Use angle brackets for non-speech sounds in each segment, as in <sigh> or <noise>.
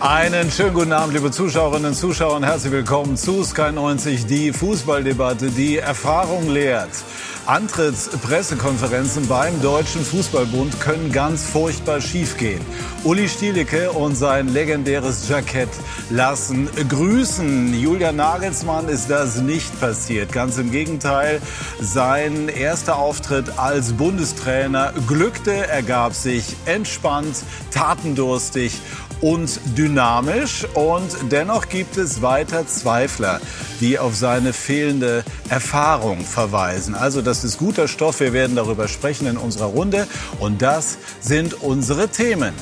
Einen schönen guten Abend, liebe Zuschauerinnen und Zuschauer, und herzlich willkommen zu Sky 90, die Fußballdebatte, die Erfahrung lehrt. Antrittspressekonferenzen beim Deutschen Fußballbund können ganz furchtbar schiefgehen. Uli Stielicke und sein legendäres Jackett lassen grüßen. Julian Nagelsmann ist das nicht passiert. Ganz im Gegenteil, sein erster Auftritt als Bundestrainer glückte, ergab sich entspannt, tatendurstig und dynamisch. Und dennoch gibt es weiter Zweifler, die auf seine fehlende Erfahrung verweisen. Also das ist guter Stoff. Wir werden darüber sprechen in unserer Runde. Und das sind unsere Themen.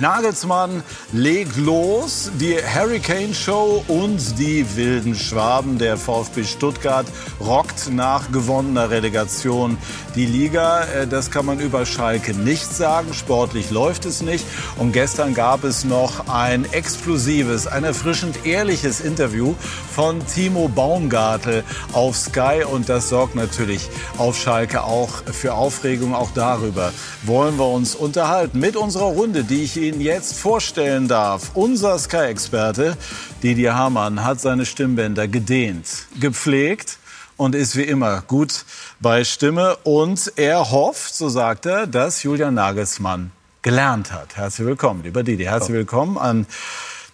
Nagelsmann legt los, die Hurricane Show und die wilden Schwaben. Der VfB Stuttgart rockt nach gewonnener Relegation die Liga. Äh, das kann man über Schalke nicht sagen. Sportlich läuft es nicht. Und gestern gab es noch ein explosives, ein erfrischend ehrliches Interview von Timo Baumgartel auf Sky. Und das sorgt natürlich auf Schalke auch für Aufregung. Auch darüber wollen wir uns unterhalten mit unserer Runde, die ich Ihnen jetzt vorstellen darf. Unser Sky-Experte Didier Hamann hat seine Stimmbänder gedehnt, gepflegt und ist wie immer gut bei Stimme. Und er hofft, so sagt er, dass Julian Nagelsmann gelernt hat. Herzlich willkommen, lieber Didier. Herzlich willkommen an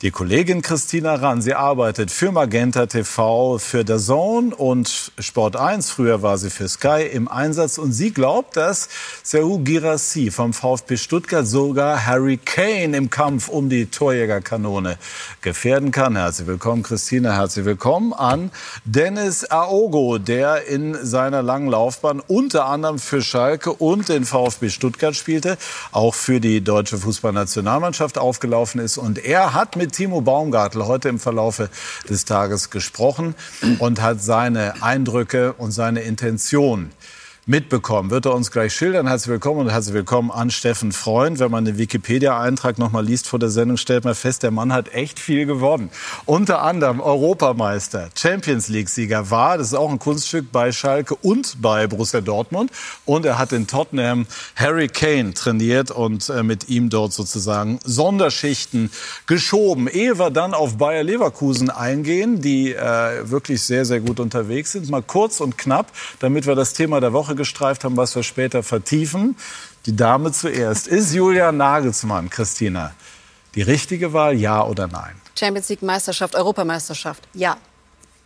die Kollegin Christina Rahn, sie arbeitet für Magenta TV, für der Zone und Sport 1. Früher war sie für Sky im Einsatz und sie glaubt, dass Serhu Girassi vom VfB Stuttgart sogar Harry Kane im Kampf um die Torjägerkanone gefährden kann. Herzlich willkommen, Christina. Herzlich willkommen an Dennis Aogo, der in seiner langen Laufbahn unter anderem für Schalke und den VfB Stuttgart spielte, auch für die deutsche Fußballnationalmannschaft aufgelaufen ist und er hat mit Timo Baumgartel heute im Verlaufe des Tages gesprochen und hat seine Eindrücke und seine Intention mitbekommen. Wird er uns gleich schildern. Herzlich willkommen und herzlich willkommen an Steffen Freund. Wenn man den Wikipedia-Eintrag noch mal liest vor der Sendung, stellt man fest, der Mann hat echt viel gewonnen. Unter anderem Europameister, Champions League-Sieger war. Das ist auch ein Kunststück bei Schalke und bei Borussia Dortmund. Und er hat in Tottenham Harry Kane trainiert und äh, mit ihm dort sozusagen Sonderschichten geschoben. Ehe wir dann auf Bayer Leverkusen eingehen, die äh, wirklich sehr, sehr gut unterwegs sind. Mal kurz und knapp, damit wir das Thema der Woche Woche gestreift haben, was wir später vertiefen. Die Dame zuerst. Ist Julia Nagelsmann, Christina, die richtige Wahl, ja oder nein? Champions League Meisterschaft, Europameisterschaft, ja.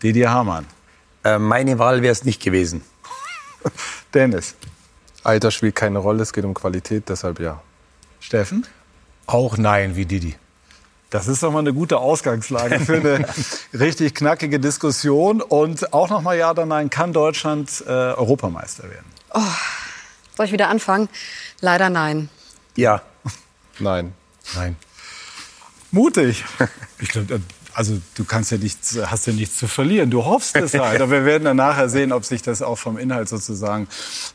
Didier Hamann. Äh, meine Wahl wäre es nicht gewesen. <laughs> Dennis. Alter spielt keine Rolle, es geht um Qualität, deshalb ja. Steffen? Auch nein, wie Didi. Das ist doch mal eine gute Ausgangslage für eine <laughs> richtig knackige Diskussion. Und auch noch mal ja oder nein, kann Deutschland äh, Europameister werden? Oh, soll ich wieder anfangen? Leider nein. Ja. Nein. Nein. Mutig. <laughs> Ich glaube, also du kannst ja nichts, hast ja nichts zu verlieren. Du hoffst es halt. Aber wir werden dann nachher sehen, ob sich das auch vom Inhalt sozusagen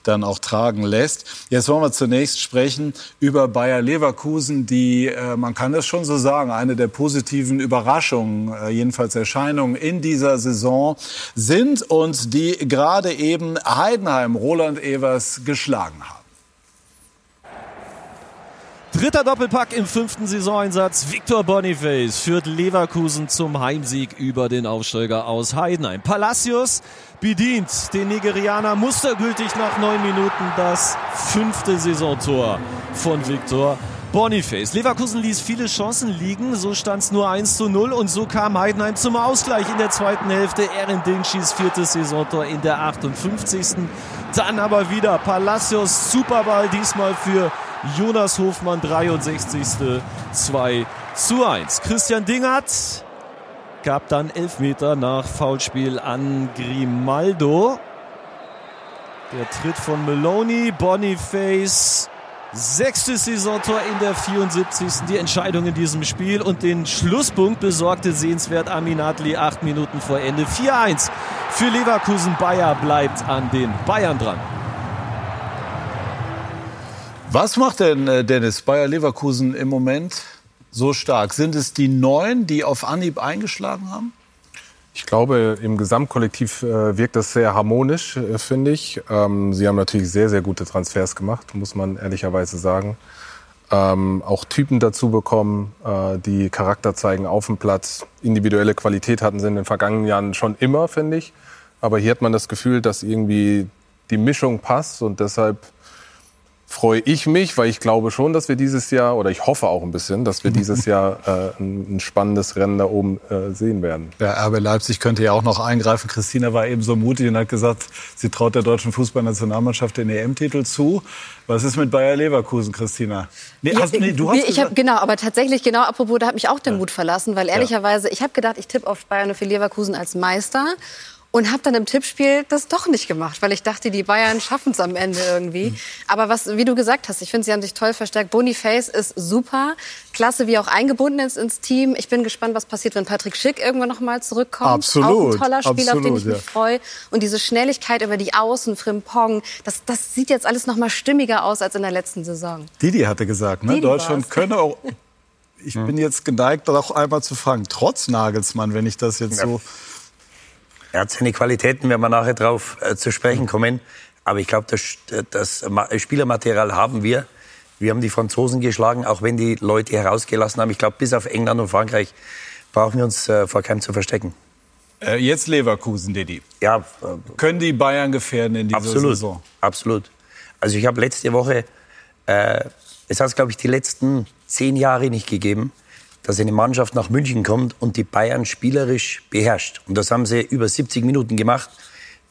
dann auch tragen lässt. Jetzt wollen wir zunächst sprechen über Bayer Leverkusen, die, äh, man kann das schon so sagen, eine der positiven Überraschungen, äh, jedenfalls Erscheinungen in dieser Saison sind und die gerade eben Heidenheim, Roland Evers geschlagen haben. Dritter Doppelpack im fünften Saisoneinsatz. Victor Boniface führt Leverkusen zum Heimsieg über den Aufsteiger aus Heidenheim. Palacios bedient den Nigerianer mustergültig nach neun Minuten das fünfte Saisontor von Victor Boniface. Leverkusen ließ viele Chancen liegen, so stand es nur 1 zu 0 und so kam Heidenheim zum Ausgleich in der zweiten Hälfte. Erin Dingschis viertes Saisontor in der 58. Dann aber wieder Palacios Superball, diesmal für Jonas Hofmann 63. 2 zu 1. Christian Dingert gab dann Elfmeter nach Foulspiel an Grimaldo. Der Tritt von Meloni, Boniface, sechstes Saisontor in der 74. Die Entscheidung in diesem Spiel und den Schlusspunkt besorgte sehenswert Aminatli acht Minuten vor Ende. 4-1 für Leverkusen. Bayer bleibt an den Bayern dran. Was macht denn äh, Dennis Bayer Leverkusen im Moment so stark? Sind es die Neuen, die auf Anhieb eingeschlagen haben? Ich glaube, im Gesamtkollektiv äh, wirkt das sehr harmonisch, äh, finde ich. Ähm, sie haben natürlich sehr, sehr gute Transfers gemacht, muss man ehrlicherweise sagen. Ähm, auch Typen dazu bekommen, äh, die Charakter zeigen auf dem Platz. Individuelle Qualität hatten sie in den vergangenen Jahren schon immer, finde ich. Aber hier hat man das Gefühl, dass irgendwie die Mischung passt und deshalb freue ich mich, weil ich glaube schon, dass wir dieses Jahr, oder ich hoffe auch ein bisschen, dass wir dieses <laughs> Jahr äh, ein, ein, spannendes Rennen da oben äh, sehen werden. Ja, RB Leipzig könnte ja auch noch eingreifen. Christina war eben so mutig und hat gesagt, sie traut der deutschen Fußballnationalmannschaft den EM-Titel zu. Was ist mit Bayer Leverkusen, Christina? Nee, hast, nee, du hast ich hab, genau, aber tatsächlich genau, apropos, da hat mich auch der Mut verlassen, weil ehrlicherweise, ich habe gedacht, ich tippe auf Bayern für Leverkusen als Meister und habe dann im Tippspiel das doch nicht gemacht, weil ich dachte, die Bayern schaffen es am Ende irgendwie. Aber was, wie du gesagt hast, ich finde, sie haben sich toll verstärkt. Boniface ist super, klasse, wie er auch eingebunden ist ins Team. Ich bin gespannt, was passiert, wenn Patrick Schick irgendwann noch mal zurückkommt. Absolut, auch ein toller Spieler, absolut, auf den ich ja. mich freue. Und diese Schnelligkeit über die Außen, Frimpong, das, das sieht jetzt alles noch mal stimmiger aus als in der letzten Saison. Didi hatte gesagt, ne? Didi Deutschland war's. könne auch. Ich bin jetzt geneigt, auch einmal zu fragen, trotz Nagelsmann, wenn ich das jetzt so. Er hat seine Qualitäten, werden wir nachher drauf äh, zu sprechen kommen. Aber ich glaube, das, das Ma- Spielermaterial haben wir. Wir haben die Franzosen geschlagen, auch wenn die Leute herausgelassen haben. Ich glaube, bis auf England und Frankreich brauchen wir uns äh, vor keinem zu verstecken. Äh, jetzt Leverkusen, Didi. Ja, äh, Können die Bayern gefährden in dieser absolut. Saison? Absolut. Also ich habe letzte Woche, äh, es hat es, glaube ich, die letzten zehn Jahre nicht gegeben, dass eine Mannschaft nach München kommt und die Bayern spielerisch beherrscht. Und das haben sie über 70 Minuten gemacht.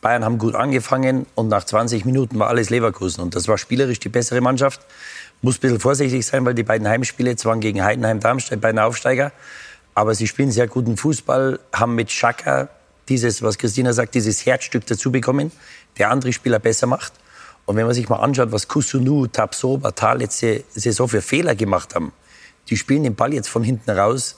Bayern haben gut angefangen und nach 20 Minuten war alles Leverkusen. Und das war spielerisch die bessere Mannschaft. Muss ein bisschen vorsichtig sein, weil die beiden Heimspiele waren gegen Heidenheim, Darmstadt, beiden Aufsteiger. Aber sie spielen sehr guten Fußball, haben mit Schaka dieses, was Christina sagt, dieses Herzstück dazu bekommen, der andere Spieler besser macht. Und wenn man sich mal anschaut, was Kusunu, Tapso, Batal letzte Saison für Fehler gemacht haben, die spielen den Ball jetzt von hinten raus,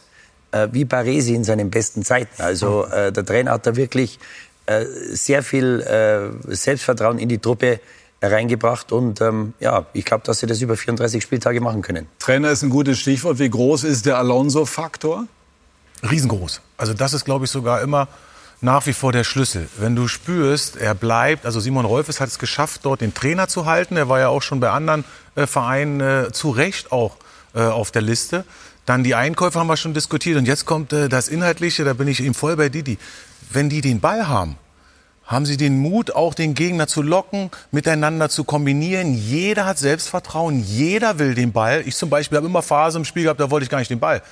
äh, wie Baresi in seinen besten Zeiten. Also äh, der Trainer hat da wirklich äh, sehr viel äh, Selbstvertrauen in die Truppe reingebracht. Und ähm, ja, ich glaube, dass sie das über 34 Spieltage machen können. Trainer ist ein gutes Stichwort. Wie groß ist der Alonso-Faktor? Riesengroß. Also das ist, glaube ich, sogar immer nach wie vor der Schlüssel. Wenn du spürst, er bleibt, also Simon Rolfes hat es geschafft, dort den Trainer zu halten. Er war ja auch schon bei anderen äh, Vereinen äh, zu Recht auch äh, auf der Liste. Dann die Einkäufe haben wir schon diskutiert. Und jetzt kommt äh, das Inhaltliche, da bin ich ihm voll bei Didi. Wenn die den Ball haben, haben sie den Mut, auch den Gegner zu locken, miteinander zu kombinieren. Jeder hat Selbstvertrauen, jeder will den Ball. Ich zum Beispiel habe immer Phasen im Spiel gehabt, da wollte ich gar nicht den Ball.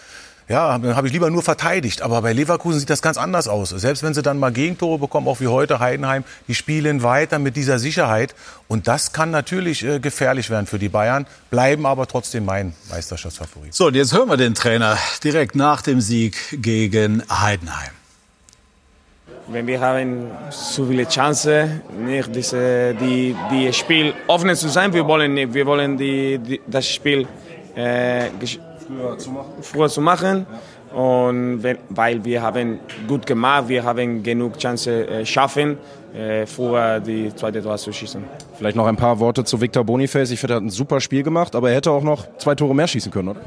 Ja, dann habe ich lieber nur verteidigt. Aber bei Leverkusen sieht das ganz anders aus. Selbst wenn sie dann mal Gegentore bekommen, auch wie heute Heidenheim, die spielen weiter mit dieser Sicherheit. Und das kann natürlich äh, gefährlich werden für die Bayern, bleiben aber trotzdem mein Meisterschaftsfavorit. So, und jetzt hören wir den Trainer direkt nach dem Sieg gegen Heidenheim. Wenn wir haben so viele Chancen, nicht diese, die, die Spiel offen zu sein, wir wollen. Wir wollen die, die, das Spiel äh, gesch- früher zu machen. Und wenn, weil wir haben gut gemacht, wir haben genug Chancen äh, schaffen, äh, früher die zweite Tor zu schießen. Vielleicht noch ein paar Worte zu Victor Boniface. Ich finde, er hat ein super Spiel gemacht, aber er hätte auch noch zwei Tore mehr schießen können, oder?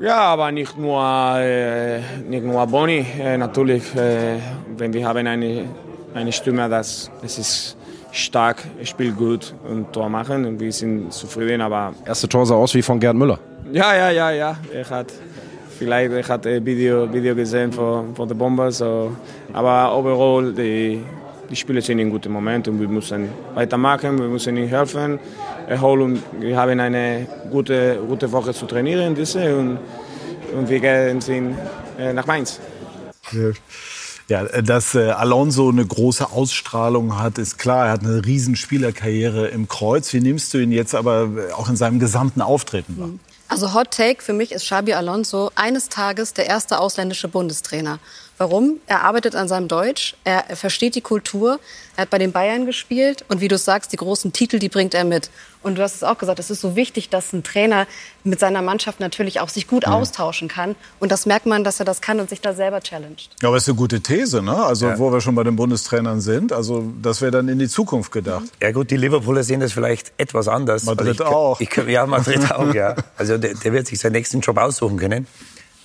Ja, aber nicht nur, äh, nicht nur Boni. Äh, natürlich, äh, wenn wir haben eine, eine Stimme, das, das ist stark, spielt gut und Tor machen und wir sind zufrieden. Aber Erste Tor sah aus wie von Gerd Müller. Ja, ja, ja, ja. Er hat vielleicht er hat ein Video, Video gesehen von, von der Bomber. So. Aber overall, die, die Spieler sind in einem guten Moment und wir müssen weitermachen, wir müssen ihnen helfen. Erholen. Wir haben eine gute, gute Woche zu trainieren diese und, und wir gehen sind, äh, nach Mainz. Ja, dass äh, Alonso eine große Ausstrahlung hat, ist klar. Er hat eine riesen Spielerkarriere im Kreuz. Wie nimmst du ihn jetzt aber äh, auch in seinem gesamten Auftreten wahr? Also Hot Take für mich ist Xabi Alonso eines Tages der erste ausländische Bundestrainer. Warum? Er arbeitet an seinem Deutsch, er, er versteht die Kultur, er hat bei den Bayern gespielt und wie du sagst, die großen Titel, die bringt er mit. Und du hast es auch gesagt, es ist so wichtig, dass ein Trainer mit seiner Mannschaft natürlich auch sich gut mhm. austauschen kann. Und das merkt man, dass er das kann und sich da selber challenged. Ja, aber es ist eine gute These, ne? Also, ja. wo wir schon bei den Bundestrainern sind. Also, das wäre dann in die Zukunft gedacht. Ja, gut, die Liverpooler sehen das vielleicht etwas anders. Madrid also ich, auch. Ich, ja, Madrid <laughs> auch, ja. Also, der, der wird sich seinen nächsten Job aussuchen können.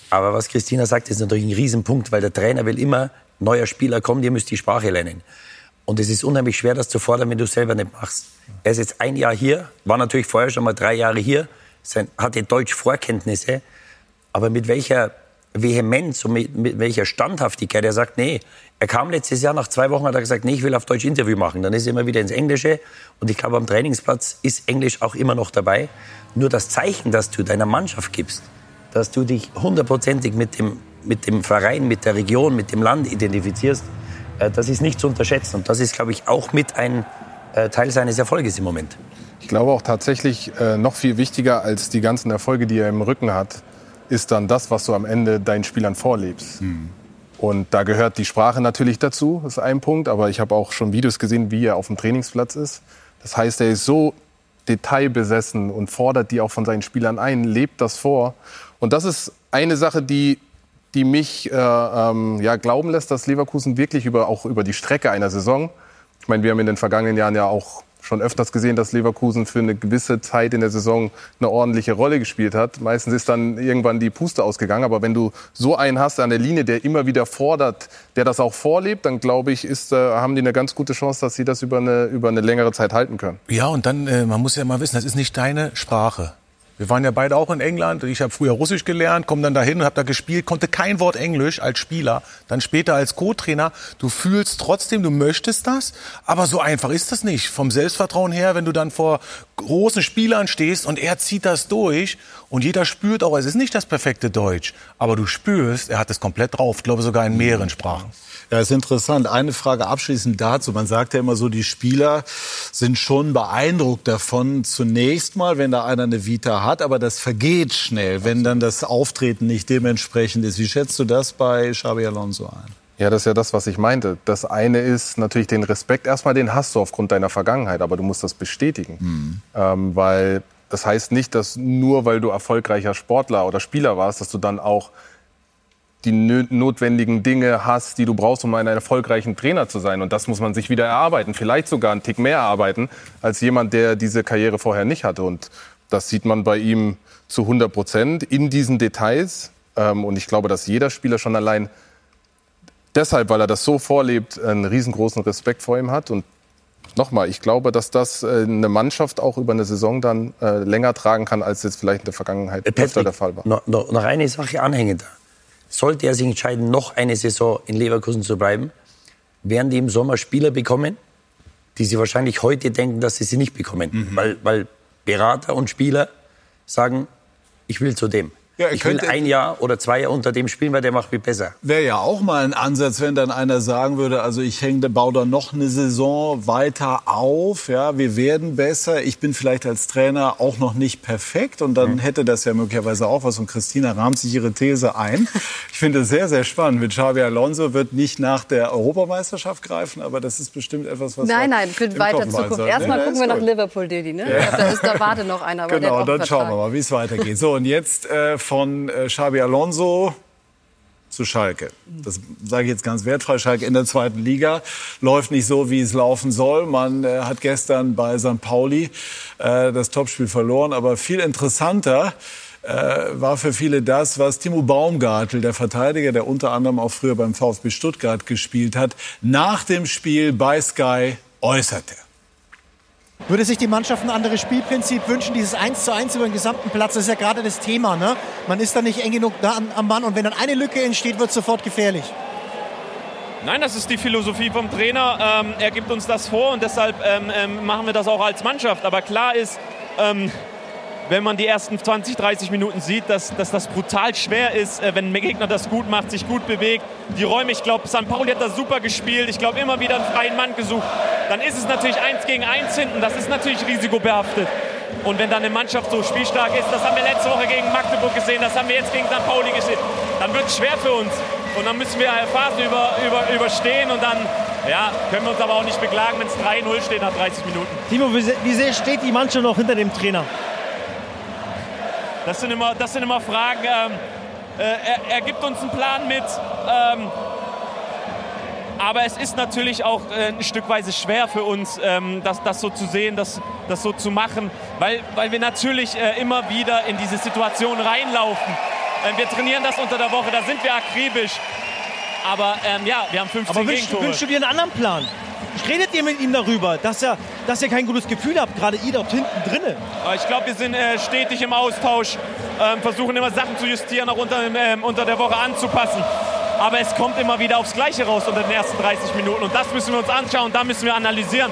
Aber was Christina sagt, ist natürlich ein Riesenpunkt, weil der Trainer will immer, neuer Spieler kommt, ihr müsst die Sprache lernen. Und es ist unheimlich schwer, das zu fordern, wenn du es selber nicht machst. Er ist jetzt ein Jahr hier, war natürlich vorher schon mal drei Jahre hier, hatte Deutsch-Vorkenntnisse, aber mit welcher Vehemenz und mit, mit, welcher Standhaftigkeit er sagt, nee, er kam letztes Jahr, nach zwei Wochen hat er gesagt, nee, ich will auf Deutsch Interview machen. Dann ist er immer wieder ins Englische und ich glaube, am Trainingsplatz ist Englisch auch immer noch dabei. Nur das Zeichen, das du deiner Mannschaft gibst, dass du dich hundertprozentig mit dem, mit dem Verein, mit der Region, mit dem Land identifizierst, äh, das ist nicht zu unterschätzen. Und das ist, glaube ich, auch mit ein äh, Teil seines Erfolges im Moment. Ich glaube auch tatsächlich äh, noch viel wichtiger als die ganzen Erfolge, die er im Rücken hat, ist dann das, was du am Ende deinen Spielern vorlebst. Mhm. Und da gehört die Sprache natürlich dazu, das ist ein Punkt. Aber ich habe auch schon Videos gesehen, wie er auf dem Trainingsplatz ist. Das heißt, er ist so detailbesessen und fordert die auch von seinen Spielern ein, lebt das vor. Und das ist eine Sache, die, die mich äh, ähm, ja, glauben lässt, dass Leverkusen wirklich über, auch über die Strecke einer Saison, ich meine, wir haben in den vergangenen Jahren ja auch schon öfters gesehen, dass Leverkusen für eine gewisse Zeit in der Saison eine ordentliche Rolle gespielt hat. Meistens ist dann irgendwann die Puste ausgegangen. Aber wenn du so einen hast an der Linie, der immer wieder fordert, der das auch vorlebt, dann glaube ich, ist, äh, haben die eine ganz gute Chance, dass sie das über eine, über eine längere Zeit halten können. Ja, und dann, äh, man muss ja mal wissen, das ist nicht deine Sprache. Wir waren ja beide auch in England. Ich habe früher Russisch gelernt, komme dann dahin und habe da gespielt, konnte kein Wort Englisch als Spieler, dann später als Co-Trainer. Du fühlst trotzdem, du möchtest das, aber so einfach ist das nicht. Vom Selbstvertrauen her, wenn du dann vor großen Spielern stehst und er zieht das durch und jeder spürt auch, es ist nicht das perfekte Deutsch, aber du spürst, er hat es komplett drauf. Ich glaube sogar in mehreren Sprachen. Ja, ist interessant. Eine Frage abschließend dazu. Man sagt ja immer so, die Spieler sind schon beeindruckt davon, zunächst mal, wenn da einer eine Vita hat, aber das vergeht schnell, wenn dann das Auftreten nicht dementsprechend ist. Wie schätzt du das bei Xabi Alonso ein? Ja, das ist ja das, was ich meinte. Das eine ist natürlich den Respekt. Erstmal den hast du aufgrund deiner Vergangenheit, aber du musst das bestätigen. Mhm. Ähm, weil das heißt nicht, dass nur weil du erfolgreicher Sportler oder Spieler warst, dass du dann auch die notwendigen Dinge hast, die du brauchst, um ein erfolgreicher Trainer zu sein. Und das muss man sich wieder erarbeiten. Vielleicht sogar einen Tick mehr erarbeiten als jemand, der diese Karriere vorher nicht hatte. Und das sieht man bei ihm zu 100 Prozent in diesen Details. Ähm, und ich glaube, dass jeder Spieler schon allein deshalb, weil er das so vorlebt, einen riesengroßen Respekt vor ihm hat. Und nochmal, ich glaube, dass das äh, eine Mannschaft auch über eine Saison dann äh, länger tragen kann, als jetzt vielleicht in der Vergangenheit Patrick, öfter der Fall war. Noch, noch eine Sache anhängend sollte er sich entscheiden, noch eine Saison in Leverkusen zu bleiben, werden die im Sommer Spieler bekommen, die sie wahrscheinlich heute denken, dass sie sie nicht bekommen. Mhm. Weil, weil Berater und Spieler sagen, ich will zu dem. Ja, ich will ein Jahr oder zwei Jahre unter dem spielen, weil der macht mich besser. Wäre ja auch mal ein Ansatz, wenn dann einer sagen würde, also ich hänge, baue da noch eine Saison weiter auf, ja, wir werden besser. Ich bin vielleicht als Trainer auch noch nicht perfekt und dann mhm. hätte das ja möglicherweise auch was. Und Christina rahmt sich ihre These ein. <laughs> Ich finde es sehr, sehr spannend. Mit Xabi Alonso wird nicht nach der Europameisterschaft greifen, aber das ist bestimmt etwas, was Nein, nein, für weiter Zukunft. Erstmal gucken wir nach Liverpool, Didi, ne? Ja. Da, ist, da wartet noch einer. genau, dann schauen wir mal, wie es weitergeht. So, und jetzt äh, von äh, Xabi Alonso zu Schalke. Das sage ich jetzt ganz wertfrei. Schalke in der zweiten Liga läuft nicht so, wie es laufen soll. Man äh, hat gestern bei St. Pauli äh, das Topspiel verloren. Aber viel interessanter äh, war für viele das, was Timo Baumgartel, der Verteidiger, der unter anderem auch früher beim VfB Stuttgart gespielt hat, nach dem Spiel bei Sky äußerte. Würde sich die Mannschaft ein anderes Spielprinzip wünschen, dieses 1 zu 1 über den gesamten Platz? Das ist ja gerade das Thema. Ne? Man ist da nicht eng genug da am Mann und wenn dann eine Lücke entsteht, wird es sofort gefährlich. Nein, das ist die Philosophie vom Trainer. Ähm, er gibt uns das vor und deshalb ähm, ähm, machen wir das auch als Mannschaft. Aber klar ist, ähm, wenn man die ersten 20, 30 Minuten sieht, dass, dass das brutal schwer ist, äh, wenn ein Gegner das gut macht, sich gut bewegt. Die Räume, ich glaube, St. Pauli hat das super gespielt. Ich glaube, immer wieder einen freien Mann gesucht. Dann ist es natürlich eins gegen eins hinten. Das ist natürlich risikobehaftet. Und wenn dann eine Mannschaft so spielstark ist, das haben wir letzte Woche gegen Magdeburg gesehen, das haben wir jetzt gegen St. Pauli gesehen, dann wird es schwer für uns. Und dann müssen wir Phasen über, über, überstehen und dann ja, können wir uns aber auch nicht beklagen, wenn es 3-0 steht nach 30 Minuten. Timo, wie sehr steht die Mannschaft noch hinter dem Trainer? Das sind immer, das sind immer Fragen. Ähm, äh, er, er, gibt uns einen Plan mit. Ähm, aber es ist natürlich auch äh, ein Stückweise schwer für uns, ähm, das, das so zu sehen, das, das so zu machen, weil, weil wir natürlich äh, immer wieder in diese Situation reinlaufen. Ähm, wir trainieren das unter der Woche, da sind wir akribisch. Aber ähm, ja, wir haben 15 Aber wünschst, wünschst du dir einen anderen Plan? Redet ihr mit ihm darüber, dass er, dass ihr kein gutes Gefühl habt, gerade ihr dort hinten drinnen? Ich glaube, wir sind äh, stetig im Austausch, ähm, versuchen immer Sachen zu justieren, auch unter, ähm, unter der Woche anzupassen. Aber es kommt immer wieder aufs Gleiche raus unter den ersten 30 Minuten. Und das müssen wir uns anschauen, da müssen wir analysieren.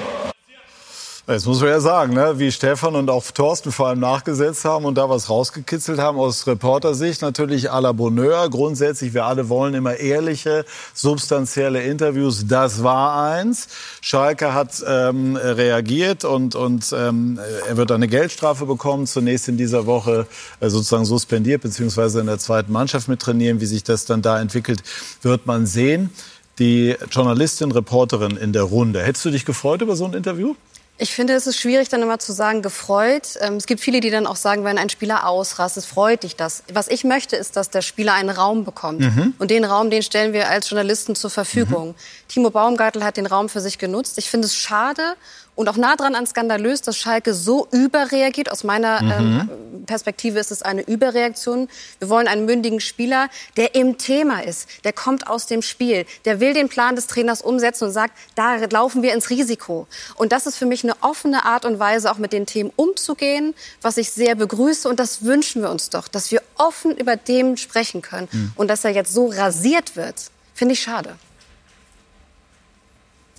Jetzt muss man ja sagen, ne, wie Stefan und auch Thorsten vor allem nachgesetzt haben und da was rausgekitzelt haben aus Reportersicht. Natürlich à la Bonheur. Grundsätzlich, wir alle wollen immer ehrliche, substanzielle Interviews. Das war eins. Schalke hat ähm, reagiert und, und ähm, er wird eine Geldstrafe bekommen. Zunächst in dieser Woche äh, sozusagen suspendiert, beziehungsweise in der zweiten Mannschaft mit trainieren. Wie sich das dann da entwickelt, wird man sehen. Die Journalistin, Reporterin in der Runde. Hättest du dich gefreut über so ein Interview? Ich finde, es ist schwierig, dann immer zu sagen, gefreut. Ähm, es gibt viele, die dann auch sagen, wenn ein Spieler ausrastet, freut dich das. Was ich möchte, ist, dass der Spieler einen Raum bekommt. Mhm. Und den Raum, den stellen wir als Journalisten zur Verfügung. Mhm. Timo Baumgartel hat den Raum für sich genutzt. Ich finde es schade und auch nah dran an skandalös, dass Schalke so überreagiert. Aus meiner mhm. ähm, Perspektive ist es eine Überreaktion. Wir wollen einen mündigen Spieler, der im Thema ist, der kommt aus dem Spiel, der will den Plan des Trainers umsetzen und sagt, da laufen wir ins Risiko. Und das ist für mich eine offene Art und Weise, auch mit den Themen umzugehen, was ich sehr begrüße. Und das wünschen wir uns doch, dass wir offen über Themen sprechen können. Mhm. Und dass er jetzt so rasiert wird, finde ich schade.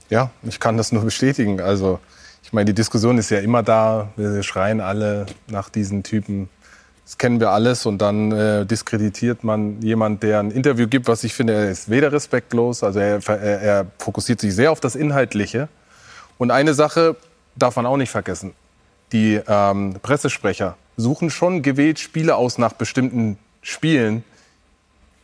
Ja, ich kann das nur bestätigen. Also ich meine, die Diskussion ist ja immer da. Wir schreien alle nach diesen Typen. Das kennen wir alles und dann äh, diskreditiert man jemand, der ein Interview gibt, was ich finde, er ist weder respektlos, also er, er, er fokussiert sich sehr auf das Inhaltliche. Und eine Sache darf man auch nicht vergessen. Die ähm, Pressesprecher suchen schon gewählt Spiele aus nach bestimmten Spielen,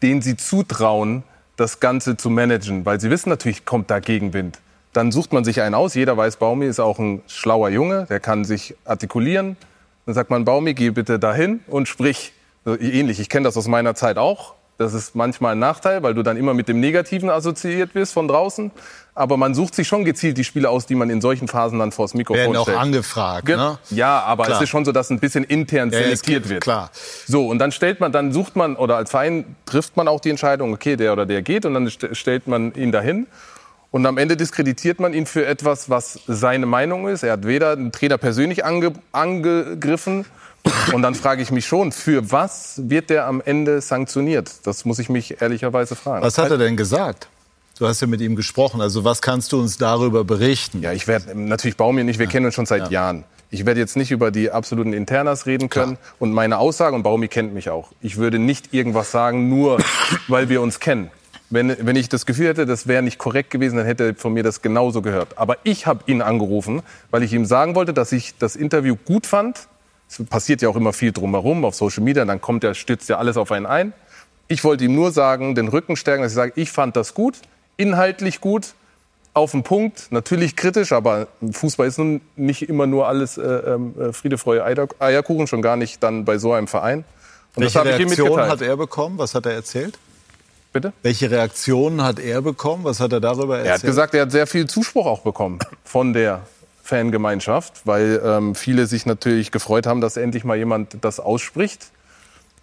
denen sie zutrauen, das Ganze zu managen, weil sie wissen natürlich, kommt da Gegenwind. Dann sucht man sich einen aus. Jeder weiß, Baumi ist auch ein schlauer Junge, der kann sich artikulieren. Dann sagt man, Baumi, geh bitte dahin und sprich. ähnlich, ich kenne das aus meiner Zeit auch. Das ist manchmal ein Nachteil, weil du dann immer mit dem Negativen assoziiert wirst von draußen. Aber man sucht sich schon gezielt die Spiele aus, die man in solchen Phasen dann vors Mikrofon Werden stellt. auch angefragt, ne? Ja, aber klar. es ist schon so, dass ein bisschen intern selektiert ja, wird. Klar. So, und dann stellt man, dann sucht man, oder als Verein trifft man auch die Entscheidung, okay, der oder der geht, und dann stellt man ihn dahin. Und am Ende diskreditiert man ihn für etwas, was seine Meinung ist. Er hat weder den Trainer persönlich ange angegriffen. Und dann frage ich mich schon, für was wird der am Ende sanktioniert? Das muss ich mich ehrlicherweise fragen. Was hat er denn gesagt? Du hast ja mit ihm gesprochen. Also was kannst du uns darüber berichten? Ja, ich werde natürlich Baumir nicht. Wir ja. kennen uns schon seit ja. Jahren. Ich werde jetzt nicht über die absoluten Internas reden können Klar. und meine Aussage und Baumi kennt mich auch. Ich würde nicht irgendwas sagen, nur <coughs> weil wir uns kennen. Wenn, wenn ich das Gefühl hätte, das wäre nicht korrekt gewesen, dann hätte er von mir das genauso gehört. Aber ich habe ihn angerufen, weil ich ihm sagen wollte, dass ich das Interview gut fand. Es passiert ja auch immer viel drumherum auf Social Media, dann kommt er, stützt ja alles auf einen ein. Ich wollte ihm nur sagen, den Rücken stärken, dass ich sage, ich fand das gut, inhaltlich gut, auf den Punkt, natürlich kritisch, aber Fußball ist nun nicht immer nur alles äh, äh, Friede, Freude, Eierkuchen, schon gar nicht dann bei so einem Verein. Und Welche das Reaktion hat er bekommen? Was hat er erzählt? Bitte? Welche Reaktionen hat er bekommen? Was hat er darüber erzählt? Er hat gesagt, er hat sehr viel Zuspruch auch bekommen von der Fangemeinschaft, weil ähm, viele sich natürlich gefreut haben, dass endlich mal jemand das ausspricht.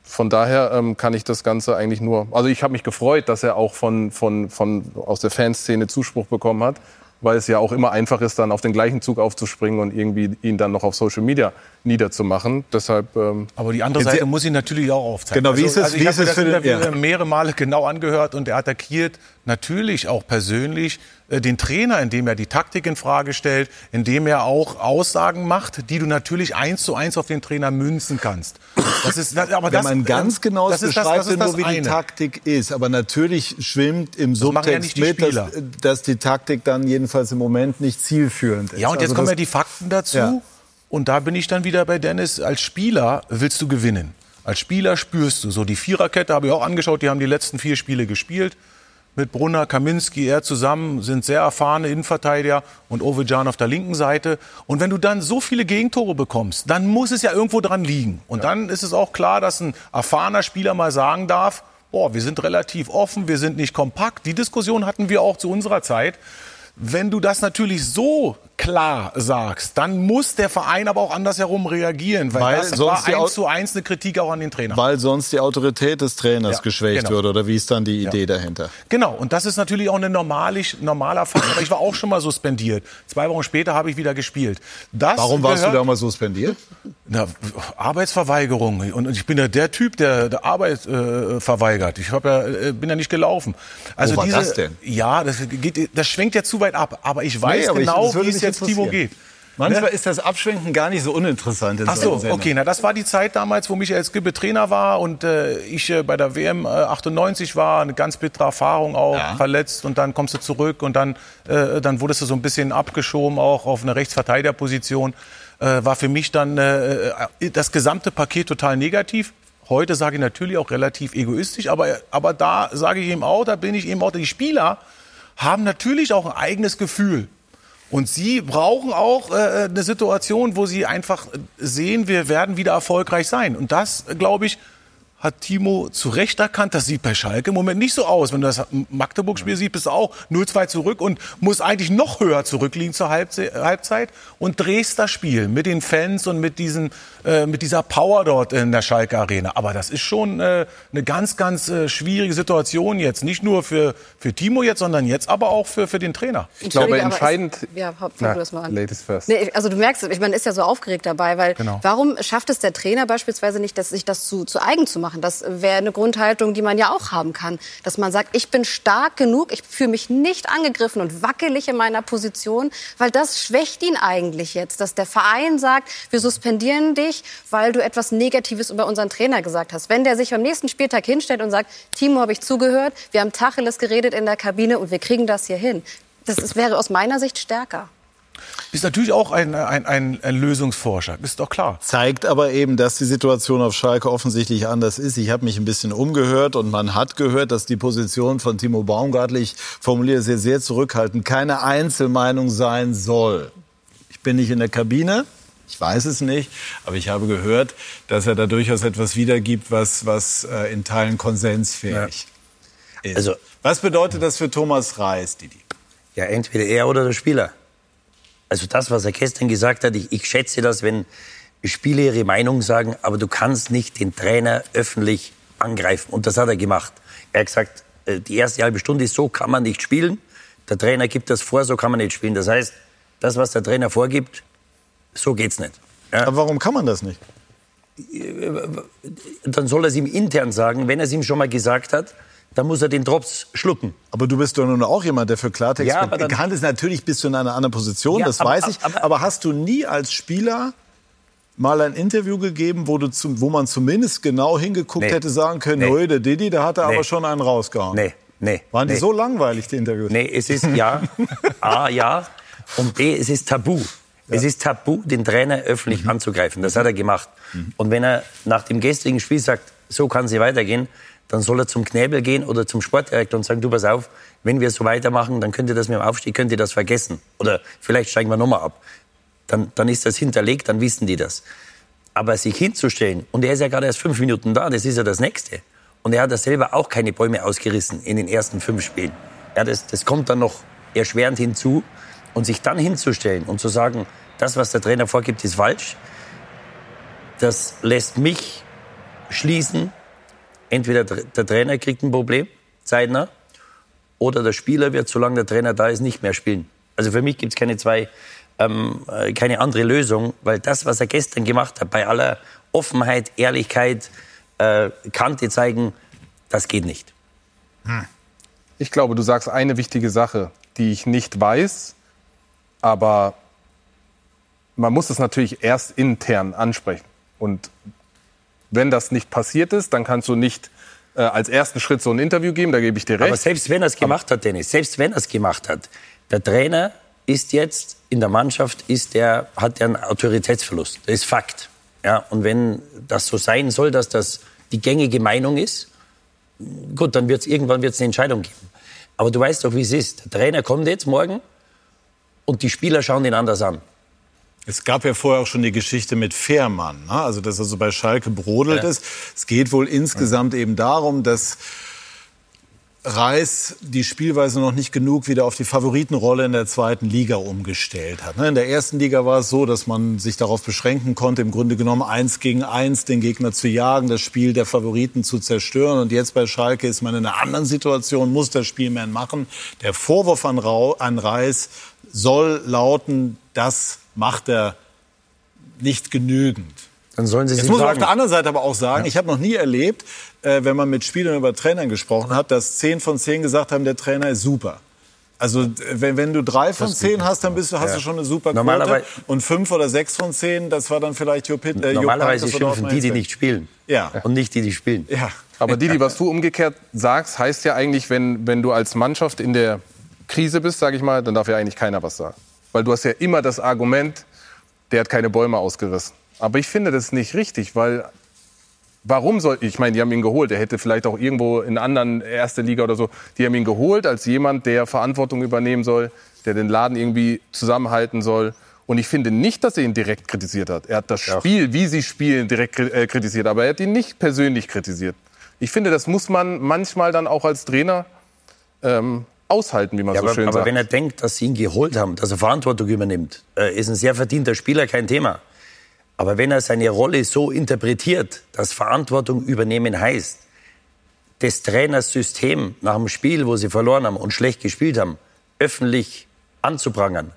Von daher ähm, kann ich das Ganze eigentlich nur. Also ich habe mich gefreut, dass er auch von, von, von aus der Fanszene Zuspruch bekommen hat weil es ja auch immer einfach ist, dann auf den gleichen Zug aufzuspringen und irgendwie ihn dann noch auf Social Media niederzumachen. Deshalb. Ähm Aber die andere Seite muss ihn natürlich auch aufzeigen. Genau, wie ist also, es? Also ich habe mir das Interview ja. mehrere Male genau angehört und er attackiert natürlich auch persönlich äh, den Trainer, indem er die Taktik in Frage stellt, indem er auch Aussagen macht, die du natürlich eins zu eins auf den Trainer münzen kannst. Das ist, das, aber Wenn das, man ganz genau das beschreibt, das, das nur, wie eine. die Taktik ist. Aber natürlich schwimmt im Subtext ja mit, dass, dass, die Taktik dann jedenfalls im Moment nicht zielführend ist. Ja, und jetzt also kommen ja die Fakten dazu. Ja. Und da bin ich dann wieder bei Dennis. Als Spieler willst du gewinnen. Als Spieler spürst du so die Viererkette, habe ich auch angeschaut, die haben die letzten vier Spiele gespielt. mit Brunner, Kaminski, er zusammen sind sehr erfahrene Innenverteidiger und Ovejan auf der linken Seite. Und wenn du dann so viele Gegentore bekommst, dann muss es ja irgendwo dran liegen. Und ja. dann ist es auch klar, dass ein erfahrener Spieler mal sagen darf, boah, wir sind relativ offen, wir sind nicht kompakt. Die Diskussion hatten wir auch zu unserer Zeit. Wenn du das natürlich so klar sagst, dann muss der Verein aber auch andersherum reagieren, weil, weil das sonst war eins zu eins eine Kritik auch an den Trainer. Weil sonst die Autorität des Trainers ja, geschwächt genau. wird oder wie ist dann die Idee ja. dahinter? Genau, und das ist natürlich auch eine normaler normaler Fall. Aber ich war auch schon mal suspendiert. Zwei Wochen später habe ich wieder gespielt. Das Warum warst gehört, du da mal suspendiert? Na, Arbeitsverweigerung. Und ich bin ja der Typ, der, der Arbeit äh, verweigert. Ich ja, äh, bin ja nicht gelaufen. Also Wo war diese, das denn? Ja, das, geht, das schwenkt ja zu weit ab. Aber ich weiß nee, aber genau, wie es jetzt Timo geht. Manchmal ne? ist das Abschwenken gar nicht so uninteressant. Ach so, okay. Na, das war die Zeit damals, wo Michael Skibbe Trainer war und äh, ich äh, bei der WM äh, 98 war. Eine ganz bittere Erfahrung auch, ja. verletzt und dann kommst du zurück und dann, äh, dann wurdest du so ein bisschen abgeschoben auch auf eine Rechtsverteidigerposition. Äh, war für mich dann äh, das gesamte Paket total negativ. Heute sage ich natürlich auch relativ egoistisch, aber, aber da sage ich eben auch, da bin ich eben auch, die Spieler haben natürlich auch ein eigenes Gefühl. Und sie brauchen auch äh, eine Situation, wo sie einfach sehen, wir werden wieder erfolgreich sein. Und das, glaube ich, hat Timo zu Recht erkannt. Das sieht bei Schalke im Moment nicht so aus. Wenn du das Magdeburg-Spiel siehst, bist du auch 0-2 zurück und musst eigentlich noch höher zurückliegen zur Halbzeit und drehst das Spiel mit den Fans und mit, diesen, äh, mit dieser Power dort in der Schalke Arena. Aber das ist schon äh, eine ganz, ganz äh, schwierige Situation jetzt. Nicht nur für, für Timo jetzt, sondern jetzt aber auch für, für den Trainer. Ich glaube, entscheidend... Ist, ja, na, du das mal an. Ladies first. Nee, also du merkst, ich meine, ist ja so aufgeregt dabei, weil genau. warum schafft es der Trainer beispielsweise nicht, dass sich das zu, zu eigen zu machen? machen. Das wäre eine Grundhaltung, die man ja auch haben kann. Dass man sagt, ich bin stark genug, ich fühle mich nicht angegriffen und wackelig in meiner Position, weil das schwächt ihn eigentlich jetzt, dass der Verein sagt, wir suspendieren dich, weil du etwas Negatives über unseren Trainer gesagt hast. Wenn der sich am nächsten Spieltag hinstellt und sagt, Timo, habe ich zugehört, wir haben Tacheles geredet in der Kabine und wir kriegen das hier hin. Das ist, wäre aus meiner Sicht stärker. Ist natürlich auch ein, ein, ein, ein Lösungsforscher, ist doch klar. Zeigt aber eben, dass die Situation auf Schalke offensichtlich anders ist. Ich habe mich ein bisschen umgehört und man hat gehört, dass die Position von Timo Baumgartl, ich formuliere sehr, sehr zurückhaltend, keine Einzelmeinung sein soll. Ich bin nicht in der Kabine, ich weiß es nicht, aber ich habe gehört, dass er da durchaus etwas wiedergibt, was, was äh, in Teilen konsensfähig ja. ist. Also, was bedeutet das für Thomas Reis, Didi? Ja, entweder er oder der Spieler also das, was er gestern gesagt hat, ich, ich schätze das, wenn Spieler ihre Meinung sagen, aber du kannst nicht den Trainer öffentlich angreifen. Und das hat er gemacht. Er hat gesagt, äh, die erste halbe Stunde ist so, kann man nicht spielen. Der Trainer gibt das vor, so kann man nicht spielen. Das heißt, das, was der Trainer vorgibt, so geht's nicht. Ja. Aber warum kann man das nicht? Dann soll er es ihm intern sagen, wenn er es ihm schon mal gesagt hat dann muss er den Drops schlucken. Aber du bist doch nun auch jemand, der für Klartext ja, bekannt ist. Natürlich bist du in einer anderen Position, ja, das aber, weiß ich. Aber, aber, hast du nie als Spieler mal ein Interview gegeben, wo, du zum, wo man zumindest genau hingeguckt nee. hätte sagen können, nee. der Didi, da hat er nee. aber schon einen rausgehauen. Nee, nee. Waren die so langweilig, die Interviews? Nee, es ist ja, A, <laughs> ja, und B, es ist tabu. Ja. Es ist tabu, den Trainer öffentlich mhm. anzugreifen. Das hat er gemacht. Mhm. Und wenn er nach dem gestrigen Spiel sagt, so kann sie weitergehen, dann soll er zum Knäbel gehen oder zum Sportdirektor und sagen, du pass auf, wenn wir so weitermachen, dann könnt ihr das mit dem Aufstieg, könnt ihr das vergessen. Oder vielleicht steigen wir nochmal ab. Dann, dann ist das hinterlegt, dann wissen die das. Aber sich hinzustellen, und er ist ja gerade erst fünf Minuten da, das ist ja das Nächste. Und er hat ja selber auch keine Bäume ausgerissen in den ersten fünf Spielen. Ja, das, das kommt dann noch erschwerend hinzu. Und sich dann hinzustellen und zu sagen, das, was der Trainer vorgibt, ist falsch, das lässt mich schließen, entweder der Trainer kriegt ein Problem, zeitnah, oder der Spieler wird, solange der Trainer da ist, nicht mehr spielen. Also für mich gibt es keine zwei, ähm, äh, keine andere Lösung, weil das, was er gestern gemacht hat, bei aller Offenheit, Ehrlichkeit, äh, Kante zeigen, das geht nicht. Hm. Ich glaube, du sagst eine wichtige Sache, die ich nicht weiß, aber man muss es natürlich erst intern ansprechen. Und wenn das nicht passiert ist, dann kannst du nicht äh, als ersten Schritt so ein Interview geben, da gebe ich dir recht. Aber selbst wenn er es gemacht hat, Dennis, selbst wenn er es gemacht hat, der Trainer ist jetzt in der Mannschaft, ist der, hat er einen Autoritätsverlust. Das ist Fakt. Ja, und wenn das so sein soll, dass das die gängige Meinung ist, gut, dann wird es irgendwann wird's eine Entscheidung geben. Aber du weißt doch, wie es ist. Der Trainer kommt jetzt morgen und die Spieler schauen ihn anders an. Es gab ja vorher auch schon die Geschichte mit Fährmann, ne? also dass er so bei Schalke brodelt Ja. ist. Es geht wohl insgesamt eben darum, dass Reis die Spielweise noch nicht genug wieder auf die Favoritenrolle in der zweiten Liga umgestellt hat. ne? In der ersten Liga war es so, dass man sich darauf beschränken konnte, im Grunde genommen eins gegen eins den Gegner zu jagen, das Spiel der Favoriten zu zerstören. Und jetzt bei Schalke ist man in einer anderen Situation, muss das Spielman machen. Der Vorwurf an Reis soll lauten, das macht er nicht genügend. Dann sollen sie Jetzt muss man auf der anderen Seite aber auch sagen, ich habe noch nie erlebt, äh, wenn man mit Spielern über Trainern gesprochen hat, dass zehn von zehn gesagt haben, der Trainer ist super. Also wenn, wenn du drei von zehn hast, dann bist du, hast Ja. du schon eine super Quote. Normalerweise- Und fünf oder sechs von zehn, das war dann vielleicht Jupp, äh, Normalerweise schimpfen die, die nicht spielen. Ja. Und nicht die, die spielen. Ja. Aber Didi, was du umgekehrt sagst, heißt ja eigentlich, wenn, wenn du als Mannschaft in der Krise bist, sage ich mal, dann darf ja eigentlich keiner was sagen. Weil du hast ja immer das Argument, der hat keine Bäume ausgerissen. Aber ich finde das nicht richtig, weil warum soll ich meine, die haben ihn geholt, er hätte vielleicht auch irgendwo in anderen erste Liga oder so, die haben ihn geholt als jemand, der Verantwortung übernehmen soll, der den Laden irgendwie zusammenhalten soll. Und ich finde nicht, dass er ihn direkt kritisiert hat. Er hat das Spiel, wie sie spielen, direkt äh, kritisiert, aber er hat ihn nicht persönlich kritisiert. Ich finde, das muss man manchmal dann auch als Trainer ähm, aushalten, wie man Ja, so aber, schön aber sagt. wenn er denkt, dass sie ihn geholt haben, dass er Verantwortung übernimmt, äh, ist ein sehr verdienter Spieler, kein Thema. Aber wenn er seine Rolle so interpretiert, dass Verantwortung übernehmen heißt, des Trainers System nach dem Spiel, wo sie verloren haben und schlecht gespielt haben, öffentlich anzuprangern,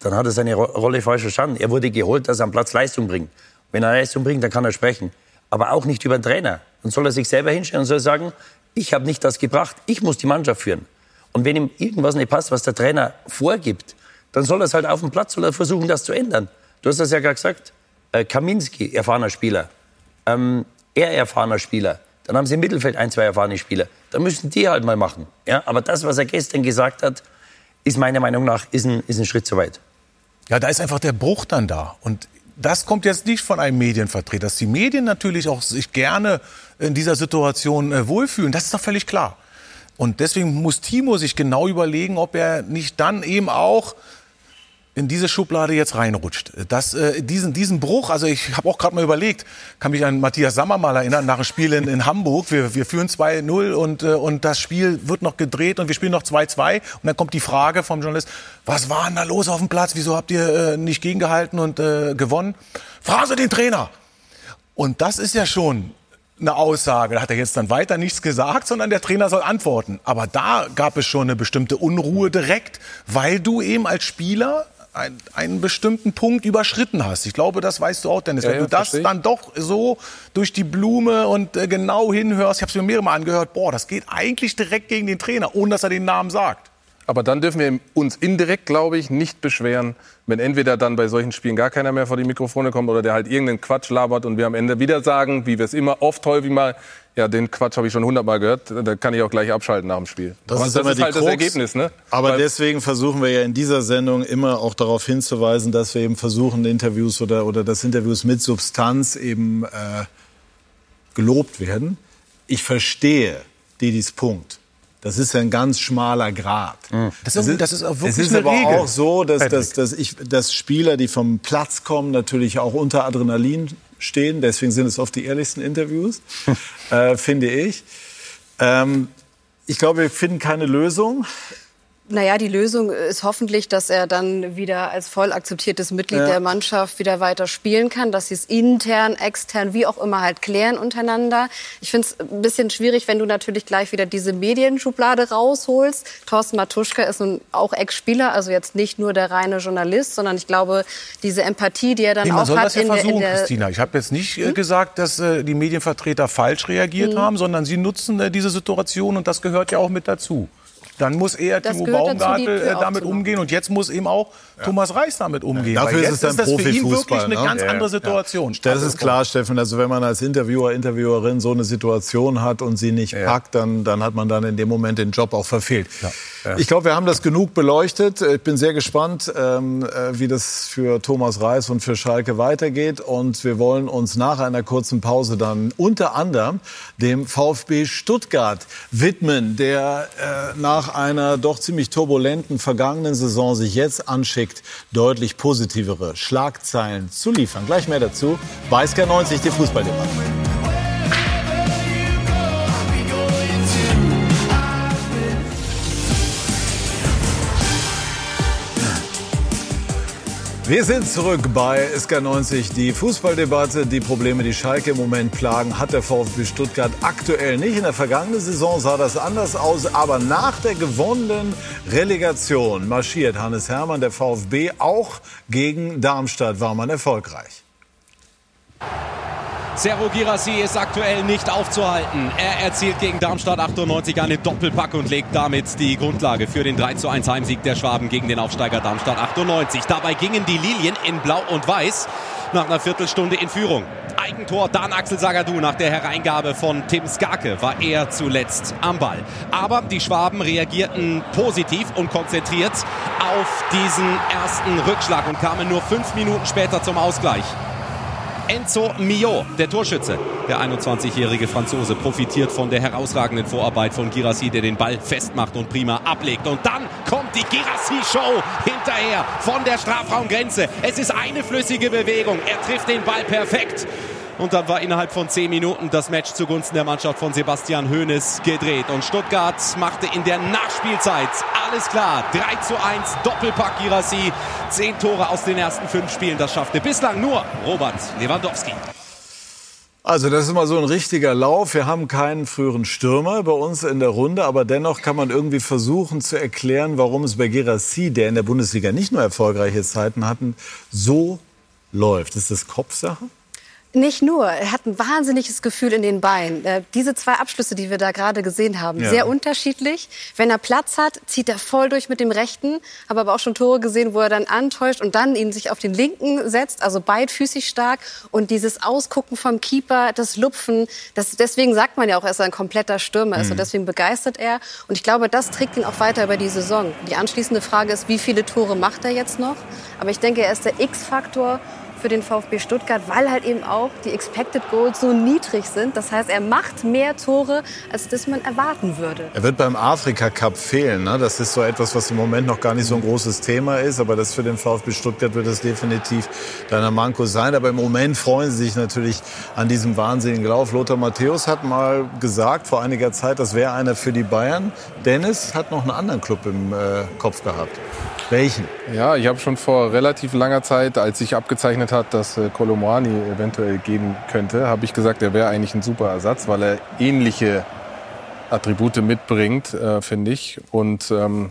dann hat er seine Ro Rolle falsch verstanden. Er wurde geholt, dass er am Platz Leistung bringt. Wenn er Leistung bringt, dann kann er sprechen. Aber auch nicht über den Trainer. Dann soll er sich selber hinstellen und soll sagen, ich habe nicht das gebracht, ich muss die Mannschaft führen. Und wenn ihm irgendwas nicht passt, was der Trainer vorgibt, dann soll er es halt auf dem Platz soll er versuchen, das zu ändern. Du hast das ja gerade gesagt. Äh, Kaminski, erfahrener Spieler. Ähm, er erfahrener Spieler. Dann haben sie im Mittelfeld ein, zwei erfahrene Spieler. Dann müssen die halt mal machen. Ja? Aber das, was er gestern gesagt hat, ist meiner Meinung nach ist ein, ist ein Schritt zu weit. Ja, da ist einfach der Bruch dann da. Und das kommt jetzt nicht von einem Medienvertreter. Dass die Medien natürlich auch sich gerne in dieser Situation äh, wohlfühlen, das ist doch völlig klar. Und deswegen muss Timo sich genau überlegen, ob er nicht dann eben auch in diese Schublade jetzt reinrutscht. Das, äh, diesen, diesen Bruch, also ich habe auch gerade mal überlegt, kann mich an Matthias Sammer mal erinnern, nach dem Spiel in, in Hamburg. Wir, wir führen 2-0 und, äh, und das Spiel wird noch gedreht und wir spielen noch 2-2. Und dann kommt die Frage vom Journalist, was war denn da los auf dem Platz? Wieso habt ihr äh, nicht gegengehalten und äh, gewonnen? Sie den Trainer. Und das ist ja schon eine Aussage. Da hat er jetzt dann weiter nichts gesagt, sondern der Trainer soll antworten. Aber da gab es schon eine bestimmte Unruhe direkt, weil du eben als Spieler ein, einen bestimmten Punkt überschritten hast. Ich glaube, das weißt du auch, Dennis. Ja, Wenn ja, du das dann doch so durch die Blume und äh, genau hinhörst, ich habe es mir mehrere Mal angehört, boah, das geht eigentlich direkt gegen den Trainer, ohne dass er den Namen sagt. Aber dann dürfen wir uns indirekt, glaube ich, nicht beschweren, wenn entweder dann bei solchen Spielen gar keiner mehr vor die Mikrofone kommt oder der halt irgendeinen Quatsch labert und wir am Ende wieder sagen, wie wir es immer oft häufig mal, ja, den Quatsch habe ich schon hundertmal gehört, da kann ich auch gleich abschalten nach dem Spiel. Das Aber ist immer die halt das Krux. Ergebnis, ne? Aber Weil- deswegen versuchen wir ja in dieser Sendung immer auch darauf hinzuweisen, dass wir eben versuchen, Interviews oder, oder dass Interviews mit Substanz eben äh, gelobt werden. Ich verstehe Didis Punkt. Das ist ja ein ganz schmaler Grad. Das ist, das ist auch wirklich es ist eine aber Regel. auch so, dass, dass, dass, ich, dass Spieler, die vom Platz kommen, natürlich auch unter Adrenalin stehen. Deswegen sind es oft die ehrlichsten Interviews, <laughs> äh, finde ich. Ähm, ich glaube, wir finden keine Lösung. Naja, die Lösung ist hoffentlich, dass er dann wieder als voll akzeptiertes Mitglied Ja. der Mannschaft wieder weiter spielen kann, dass sie es intern, extern, wie auch immer halt klären untereinander. Ich finde es ein bisschen schwierig, wenn du natürlich gleich wieder diese Medienschublade rausholst. Thorsten Matuschka ist nun auch Ex-Spieler, also jetzt nicht nur der reine Journalist, sondern ich glaube, diese Empathie, die er dann Nee, man auch soll hat das ja in der, in versuchen, der Christina. Ich habe jetzt nicht äh, gesagt, dass äh, die Medienvertreter falsch reagiert haben, sondern sie nutzen äh, diese Situation und das gehört ja auch mit dazu. Dann muss eher Das Timo dazu, Baumgartel Tür äh, damit umgehen und jetzt muss eben auch Thomas Reis damit umgehen. Dafür Weil ist es dann ist das für ihn wirklich Profifußball. eine ne? ganz Ja, andere ja. Situation. Das Also, ist klar, Steffen. Also wenn man als Interviewer, Interviewerin so eine Situation hat und sie nicht packt, dann, dann hat man dann in dem Moment den Job auch verfehlt. Ich glaube, wir haben das genug beleuchtet. Ich bin sehr gespannt, ähm, äh, wie das für Thomas Reis und für Schalke weitergeht. Und wir wollen uns nach einer kurzen Pause dann unter anderem dem VfB Stuttgart widmen, der äh, nach einer doch ziemlich turbulenten vergangenen Saison sich jetzt anschickt, deutlich positivere Schlagzeilen zu liefern. Gleich mehr dazu bei SK90, die Fußballdebatte. Wir sind zurück bei SK90. Die Fußballdebatte, die Probleme, die Schalke im Moment plagen, hat der VfB Stuttgart aktuell nicht. In der vergangenen Saison sah das anders aus, aber nach der gewonnenen Relegation marschiert Hannes Hermann, der VfB, auch gegen Darmstadt war man erfolgreich. Servo Girassi ist aktuell nicht aufzuhalten. Er erzielt gegen Darmstadt 98 einen Doppelpack und legt damit die Grundlage für den 3 zu 1 Heimsieg der Schwaben gegen den Aufsteiger Darmstadt 98. Dabei gingen die Lilien in Blau und Weiß nach einer Viertelstunde in Führung. Eigentor dann Axel Sagadou nach der Hereingabe von Tim Skarke war er zuletzt am Ball. Aber die Schwaben reagierten positiv und konzentriert auf diesen ersten Rückschlag und kamen nur fünf Minuten später zum Ausgleich. Enzo Mio, der Torschütze. Der 21-jährige Franzose profitiert von der herausragenden Vorarbeit von Girassi, der den Ball festmacht und prima ablegt. Und dann kommt die Girassi-Show hinterher von der Strafraumgrenze. Es ist eine flüssige Bewegung. Er trifft den Ball perfekt. Und dann war innerhalb von zehn Minuten das Match zugunsten der Mannschaft von Sebastian Hoeneß gedreht. Und Stuttgart machte in der Nachspielzeit alles klar. 3 zu 1, Doppelpack Girassi. Zehn Tore aus den ersten fünf Spielen. Das schaffte bislang nur Robert Lewandowski. Also das ist immer so ein richtiger Lauf. Wir haben keinen früheren Stürmer bei uns in der Runde, aber dennoch kann man irgendwie versuchen zu erklären, warum es bei Gerassi, der in der Bundesliga nicht nur erfolgreiche Zeiten hatten, so läuft. Ist das Kopfsache? Nicht nur, er hat ein wahnsinniges Gefühl in den Beinen. Äh, diese zwei Abschlüsse, die wir da gerade gesehen haben, ja. sehr unterschiedlich. Wenn er Platz hat, zieht er voll durch mit dem rechten. Habe aber auch schon Tore gesehen, wo er dann antäuscht und dann ihn sich auf den linken setzt, also beidfüßig stark. Und dieses Ausgucken vom Keeper, das Lupfen, das, deswegen sagt man ja auch, dass er ein kompletter Stürmer ist. Mhm. Und deswegen begeistert er. Und ich glaube, das trägt ihn auch weiter über die Saison. Die anschließende Frage ist, wie viele Tore macht er jetzt noch? Aber ich denke, er ist der X-Faktor für den VfB Stuttgart, weil halt eben auch die Expected Goals so niedrig sind. Das heißt, er macht mehr Tore, als das man erwarten würde. Er wird beim Afrika Cup fehlen. Ne? Das ist so etwas, was im Moment noch gar nicht so ein großes Thema ist. Aber das für den VfB Stuttgart wird das definitiv deiner Manko sein. Aber im Moment freuen sie sich natürlich an diesem wahnsinnigen Lauf. Lothar Matthäus hat mal gesagt vor einiger Zeit, das wäre einer für die Bayern. Dennis hat noch einen anderen Club im äh, Kopf gehabt. Welchen? Ja, ich habe schon vor relativ langer Zeit, als sich abgezeichnet hat, dass äh, Kolomani eventuell gehen könnte, habe ich gesagt, er wäre eigentlich ein super Ersatz, weil er ähnliche Attribute mitbringt, äh, finde ich. Und ähm,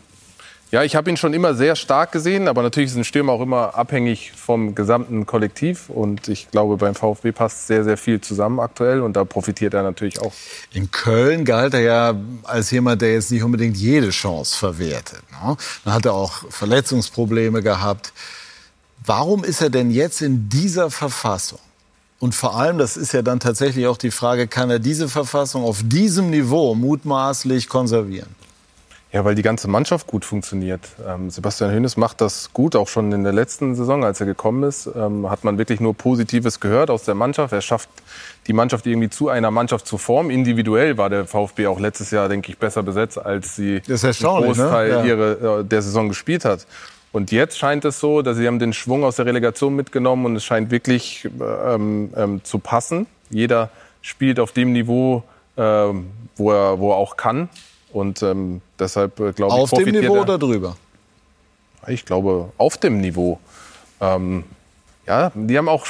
ja, ich habe ihn schon immer sehr stark gesehen, aber natürlich ist ein Stürmer auch immer abhängig vom gesamten Kollektiv. Und ich glaube, beim VfB passt sehr, sehr viel zusammen aktuell und da profitiert er natürlich auch. In Köln galt er ja als jemand, der jetzt nicht unbedingt jede Chance verwertet. Ne? Dann hat er auch Verletzungsprobleme gehabt. Warum ist er denn jetzt in dieser Verfassung? Und vor allem, das ist ja dann tatsächlich auch die Frage, kann er diese Verfassung auf diesem Niveau mutmaßlich konservieren? Ja, weil die ganze Mannschaft gut funktioniert. Ähm, Sebastian Hönes macht das gut, auch schon in der letzten Saison, als er gekommen ist, ähm, hat man wirklich nur Positives gehört aus der Mannschaft. Er schafft die Mannschaft irgendwie zu einer Mannschaft zu formen. Individuell war der VfB auch letztes Jahr, denke ich, besser besetzt, als sie einen ne? Großteil ne? ja. ihre, äh, der Saison gespielt hat. Und jetzt scheint es so, dass sie haben den Schwung aus der Relegation mitgenommen und es scheint wirklich ähm, ähm, zu passen. Jeder spielt auf dem Niveau, ähm, wo, er, wo er auch kann. Und ähm, deshalb äh, glaube ich, Auf dem Niveau oder drüber? Ich glaube, auf dem Niveau. Ähm, ja, die haben auch,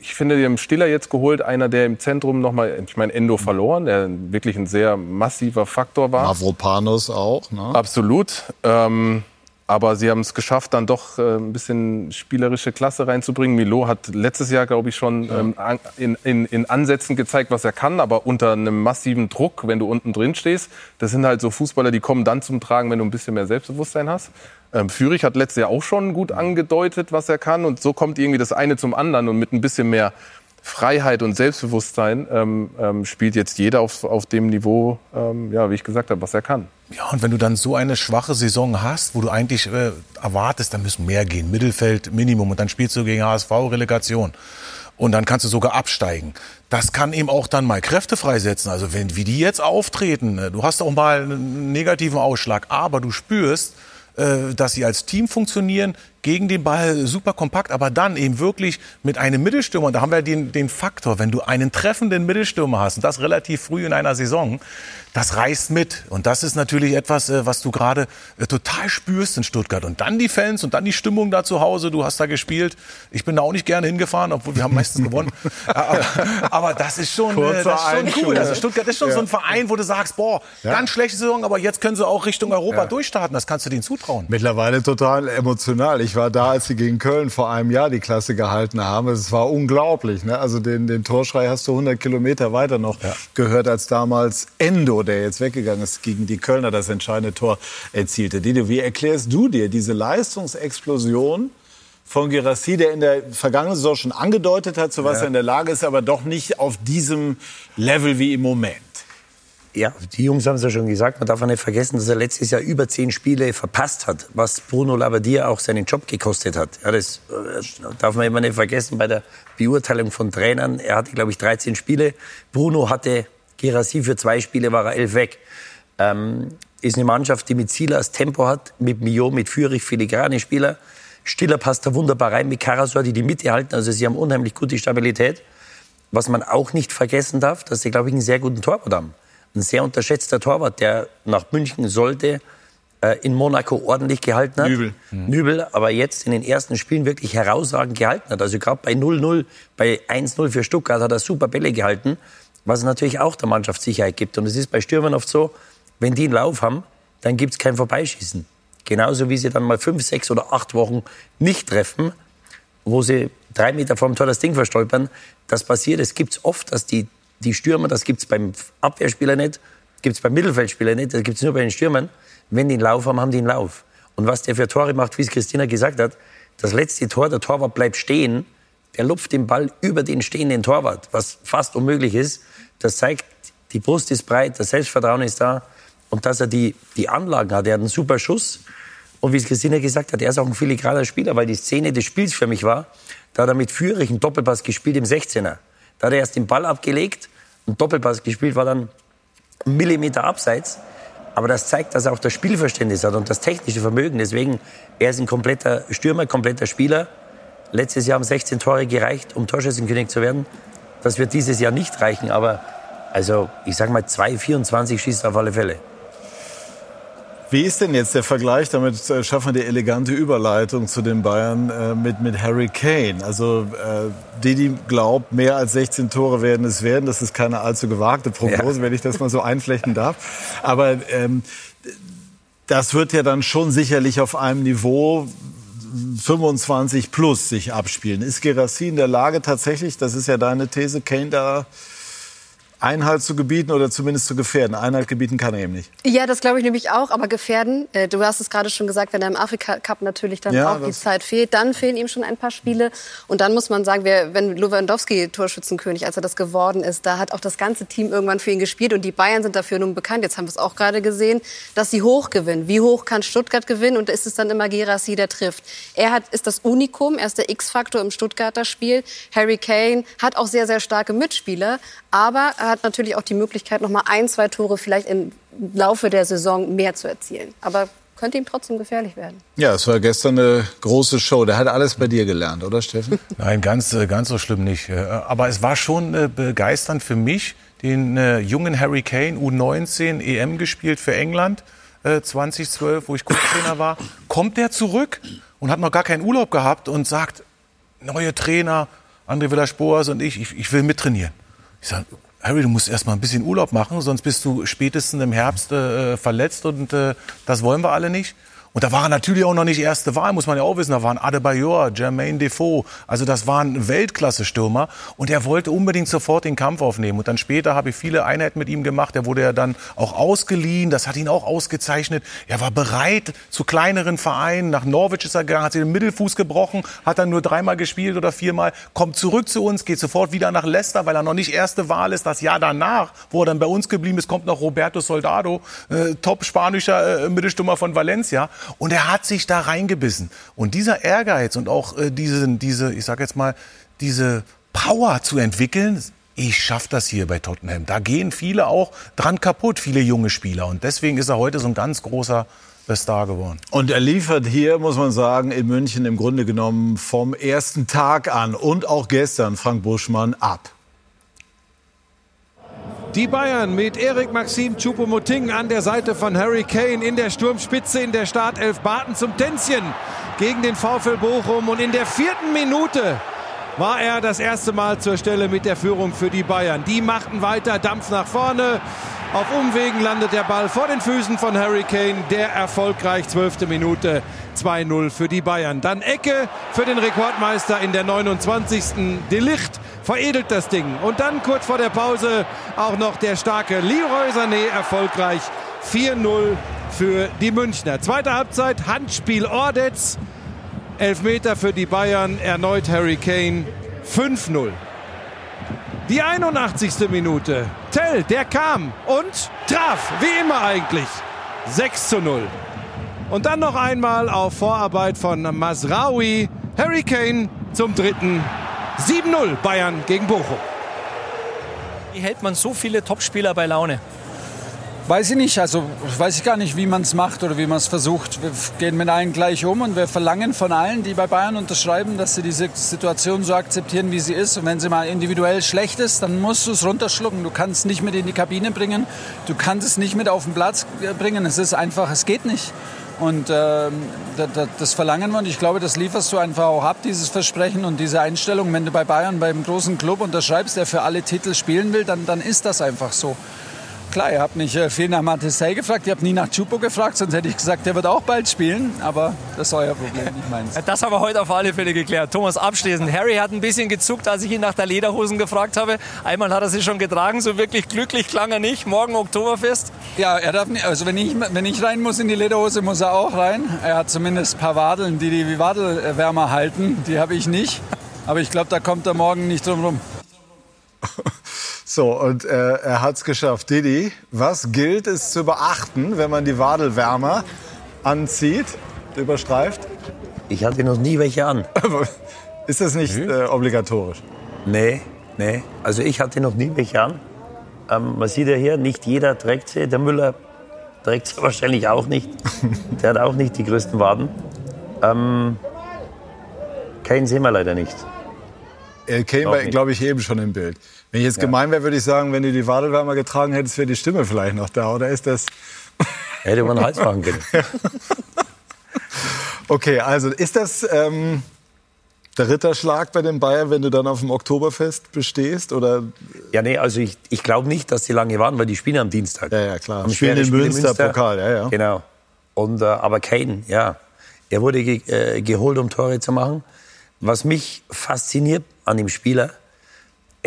ich finde, die haben Stiller jetzt geholt, einer, der im Zentrum nochmal, ich meine, Endo verloren, der wirklich ein sehr massiver Faktor war. Mavropanos auch, ne? Absolut. Ähm, aber sie haben es geschafft, dann doch äh, ein bisschen spielerische Klasse reinzubringen. Milo hat letztes Jahr, glaube ich, schon ähm, in, in, in Ansätzen gezeigt, was er kann, aber unter einem massiven Druck, wenn du unten drin stehst. Das sind halt so Fußballer, die kommen dann zum Tragen, wenn du ein bisschen mehr Selbstbewusstsein hast. Ähm, Fürich hat letztes Jahr auch schon gut angedeutet, was er kann. Und so kommt irgendwie das eine zum anderen. Und mit ein bisschen mehr Freiheit und Selbstbewusstsein ähm, ähm, spielt jetzt jeder auf, auf dem Niveau, ähm, ja, wie ich gesagt habe, was er kann. Ja, und wenn du dann so eine schwache Saison hast, wo du eigentlich äh, erwartest, da müssen mehr gehen, Mittelfeld Minimum und dann spielst du gegen HSV Relegation und dann kannst du sogar absteigen. Das kann eben auch dann mal Kräfte freisetzen. Also wenn, wie die jetzt auftreten, äh, du hast auch mal einen negativen Ausschlag, aber du spürst, äh, dass sie als Team funktionieren, gegen den Ball super kompakt, aber dann eben wirklich mit einem Mittelstürmer, und da haben wir den, den Faktor, wenn du einen treffenden Mittelstürmer hast, und das relativ früh in einer Saison, das reißt mit. Und das ist natürlich etwas, äh, was du gerade äh, total spürst in Stuttgart. Und dann die Fans und dann die Stimmung da zu Hause. Du hast da gespielt. Ich bin da auch nicht gerne hingefahren, obwohl wir haben meistens gewonnen. <laughs> aber, aber, das ist schon, äh, das ist schon cool. Also Stuttgart ist schon ja. so ein Verein, wo du sagst, boah, ja. ganz schlechte Saison, aber jetzt können sie auch Richtung Europa ja. durchstarten. Das kannst du denen zutrauen. Mittlerweile total emotional. Ich war da, als sie gegen Köln vor einem Jahr die Klasse gehalten haben. Es war unglaublich. Ne? Also den, den Torschrei hast du 100 Kilometer weiter noch gehört als damals Endo der jetzt weggegangen ist, gegen die Kölner das entscheidende Tor erzielte. Dido, wie erklärst du dir diese Leistungsexplosion von Girassi, der in der vergangenen Saison schon angedeutet hat, zu was ja. er in der Lage ist, aber doch nicht auf diesem Level wie im Moment? Ja, die Jungs haben es ja schon gesagt. Man darf auch nicht vergessen, dass er letztes Jahr über zehn Spiele verpasst hat, was Bruno Labbadia auch seinen Job gekostet hat. Ja, das äh, darf man immer nicht vergessen bei der Beurteilung von Trainern. Er hatte, glaube ich, 13 Spiele. Bruno hatte Gerassi für zwei Spiele war er elf weg. Ähm, ist eine Mannschaft, die mit Silas Tempo hat, mit Mio, mit Fürich filigrane Spieler. Stiller passt da wunderbar rein mit Karasor, die die Mitte halten. Also sie haben unheimlich gute Stabilität. Was man auch nicht vergessen darf, dass sie, glaube ich, einen sehr guten Torwart haben. Ein sehr unterschätzter Torwart, der nach München sollte, äh, in Monaco ordentlich gehalten hat. Nübel. Mhm. Nübel, aber jetzt in den ersten Spielen wirklich herausragend gehalten hat. Also gerade bei 0-0, bei 1-0 für Stuttgart hat er super Bälle gehalten was natürlich auch der Mannschaft Sicherheit gibt. Und es ist bei Stürmern oft so, wenn die einen Lauf haben, dann gibt es kein Vorbeischießen. Genauso wie sie dann mal fünf, sechs oder acht Wochen nicht treffen, wo sie drei Meter vorm Tor das Ding verstolpern. Das passiert. Es gibt oft, dass die, die Stürmer, das gibt es beim Abwehrspieler nicht, gibt es beim Mittelfeldspieler nicht, das gibt es nur bei den Stürmern. Wenn die einen Lauf haben, haben die einen Lauf. Und was der für Tore macht, wie es Christina gesagt hat, das letzte Tor, der Torwart bleibt stehen, der lupft den Ball über den stehenden Torwart, was fast unmöglich ist. Das zeigt, die Brust ist breit, das Selbstvertrauen ist da und dass er die, die Anlagen hat. Er hat einen super Schuss. Und wie es Christina gesagt hat, er ist auch ein filigraner Spieler, weil die Szene des Spiels für mich war, da hat er mit Führich einen Doppelpass gespielt im 16er. Da hat er erst den Ball abgelegt, einen Doppelpass gespielt, war dann einen Millimeter abseits. Aber das zeigt, dass er auch das Spielverständnis hat und das technische Vermögen. Deswegen, er ist ein kompletter Stürmer, kompletter Spieler. Letztes Jahr haben 16 Tore gereicht, um Torschützenkönig zu werden. Das wird dieses Jahr nicht reichen, aber also ich sage mal 2,24 schießt auf alle Fälle. Wie ist denn jetzt der Vergleich? Damit äh, schaffen wir die elegante Überleitung zu den Bayern äh, mit, mit Harry Kane. Also äh, Didi glaubt, mehr als 16 Tore werden es werden. Das ist keine allzu gewagte Prognose, ja. wenn ich das mal so einflechten darf. Aber ähm, das wird ja dann schon sicherlich auf einem Niveau 25 plus sich abspielen. Ist Gerassi in der Lage tatsächlich, das ist ja deine These, Kane da Einhalt zu gebieten oder zumindest zu gefährden. Einhalt gebieten kann er eben nicht. Ja, das glaube ich nämlich auch, aber gefährden, äh, du hast es gerade schon gesagt, wenn er im Afrika-Cup natürlich dann ja, auch die Zeit fehlt, dann fehlen ihm schon ein paar Spiele. Und dann muss man sagen, wer, wenn Lewandowski Torschützenkönig, als er das geworden ist, da hat auch das ganze Team irgendwann für ihn gespielt und die Bayern sind dafür nun bekannt, jetzt haben wir es auch gerade gesehen, dass sie hoch gewinnen. Wie hoch kann Stuttgart gewinnen und ist es dann immer Gerassi, der trifft. Er hat, ist das Unikum, er ist der X-Faktor im Stuttgarter Spiel. Harry Kane hat auch sehr, sehr starke Mitspieler, aber er hat natürlich auch die Möglichkeit, noch mal ein, zwei Tore vielleicht im Laufe der Saison mehr zu erzielen. Aber könnte ihm trotzdem gefährlich werden. Ja, es war gestern eine große Show. Der hat alles bei dir gelernt, oder Steffen? <laughs> Nein, ganz, äh, ganz so schlimm nicht. Äh, aber es war schon äh, begeisternd für mich, den jungen Harry Kane, U19 EM gespielt für England 2012, wo ich Co-Trainer war. Kommt der zurück und hat noch gar keinen Urlaub gehabt und sagt, neue Trainer, André Villas-Boas und ich, ich, ich will mittrainieren. Ich sage, Harry, du musst erst mal ein bisschen Urlaub machen, sonst bist du spätestens im Herbst äh, verletzt und äh, das wollen wir alle nicht. Und da war er natürlich auch noch nicht erste Wahl, muss man ja auch wissen. Da waren Adebayor, Jermaine Defoe. Also das waren Weltklasse-Stürmer. Und er wollte unbedingt sofort den Kampf aufnehmen. Und dann später habe ich viele Einheiten mit ihm gemacht. Er wurde ja dann auch ausgeliehen. Das hat ihn auch ausgezeichnet. Er war bereit zu kleineren Vereinen. Nach Norwich ist er gegangen, hat sich den Mittelfuß gebrochen, hat dann nur dreimal gespielt oder viermal. Kommt zurück zu uns, geht sofort wieder nach Leicester, weil er noch nicht erste Wahl ist. Das Jahr danach, wo er dann bei uns geblieben ist, kommt noch Roberto Soldado, äh, top spanischer äh, Mittelstürmer von Valencia. Und er hat sich da reingebissen. Und dieser Ehrgeiz und auch äh, diese, diese, ich sag jetzt mal, diese Power zu entwickeln, ich schaffe das hier bei Tottenham. Da gehen viele auch dran kaputt, viele junge Spieler. Und deswegen ist er heute so ein ganz großer Star geworden. Und er liefert hier, muss man sagen, in München im Grunde genommen vom ersten Tag an und auch gestern Frank Buschmann ab. Die Bayern mit Erik Maxim Choupo-Moting an der Seite von Harry Kane in der Sturmspitze in der Startelf. Barton zum Tänzchen gegen den VfL Bochum und in der vierten Minute war er das erste Mal zur Stelle mit der Führung für die Bayern. Die machten weiter, Dampf nach vorne. Auf Umwegen landet der Ball vor den Füßen von Harry Kane. Der erfolgreich zwölfte Minute 2-0 für die Bayern. Dann Ecke für den Rekordmeister in der 29. Delicht veredelt das Ding. Und dann kurz vor der Pause auch noch der starke Leroy Sané erfolgreich 4-0 für die Münchner. Zweite Halbzeit, Handspiel Ordetz. Elfmeter für die Bayern, erneut Harry Kane 5-0. Die 81. Minute. Tell, der kam und traf, wie immer eigentlich. 6 zu 0. Und dann noch einmal auf Vorarbeit von Masraoui. Harry Kane zum dritten. 7-0 Bayern gegen Bochum. Wie hält man so viele Topspieler bei Laune? Weiß ich nicht, also weiß ich gar nicht, wie man es macht oder wie man es versucht. Wir gehen mit allen gleich um und wir verlangen von allen, die bei Bayern unterschreiben, dass sie diese Situation so akzeptieren, wie sie ist. Und wenn sie mal individuell schlecht ist, dann musst du es runterschlucken. Du kannst es nicht mit in die Kabine bringen, du kannst es nicht mit auf den Platz bringen. Es ist einfach, es geht nicht. Und äh, das verlangen wir und ich glaube, das lieferst du einfach auch ab, dieses Versprechen und diese Einstellung. Wenn du bei Bayern, beim großen Club unterschreibst, der für alle Titel spielen will, dann, dann ist das einfach so klar, ihr habt nicht äh, viel nach Matissey gefragt, ihr habt nie nach Chupo gefragt, sonst hätte ich gesagt, der wird auch bald spielen. Aber das ist euer Problem, nicht meins. <laughs> Das haben wir heute auf alle Fälle geklärt. Thomas, abschließend. Harry hat ein bisschen gezuckt, als ich ihn nach der Lederhosen gefragt habe. Einmal hat er sie schon getragen, so wirklich glücklich klang er nicht. Morgen Oktoberfest. Ja, er darf nicht, also wenn ich, wenn ich rein muss in die Lederhose, muss er auch rein. Er hat zumindest ein paar Wadeln, die die Wadelwärmer halten. Die habe ich nicht. Aber ich glaube, da kommt er morgen nicht drum rum. <laughs> So, und äh, er hat es geschafft. Didi, was gilt es zu beachten, wenn man die Wadelwärmer anzieht, überstreift? Ich hatte noch nie welche an. <laughs> Ist das nicht äh, obligatorisch? Nee, nee. Also ich hatte noch nie welche an. Ähm, man sieht ja hier, nicht jeder trägt sie. Der Müller trägt sie <laughs> wahrscheinlich auch nicht. Der hat auch nicht die größten Waden. Ähm, keinen sehen wir leider nicht. Kane war, glaube ich, eben schon im Bild. Wenn ich jetzt ja. gemein wäre, würde ich sagen, wenn du die Wadelwärmer getragen hättest, wäre die Stimme vielleicht noch da. Oder ist das... <laughs> Hätte man einen Hals machen können. <laughs> okay, also ist das ähm, der Ritterschlag bei den Bayern, wenn du dann auf dem Oktoberfest bestehst? Oder? Ja, nee, also ich, ich glaube nicht, dass die lange waren, weil die spielen am Dienstag. Ja, ja, klar. Am spielen in Münster, Münster, Pokal, ja, ja. Genau. Und, äh, aber Kane, ja, er wurde ge äh, geholt, um Tore zu machen. Was mich fasziniert an dem Spieler,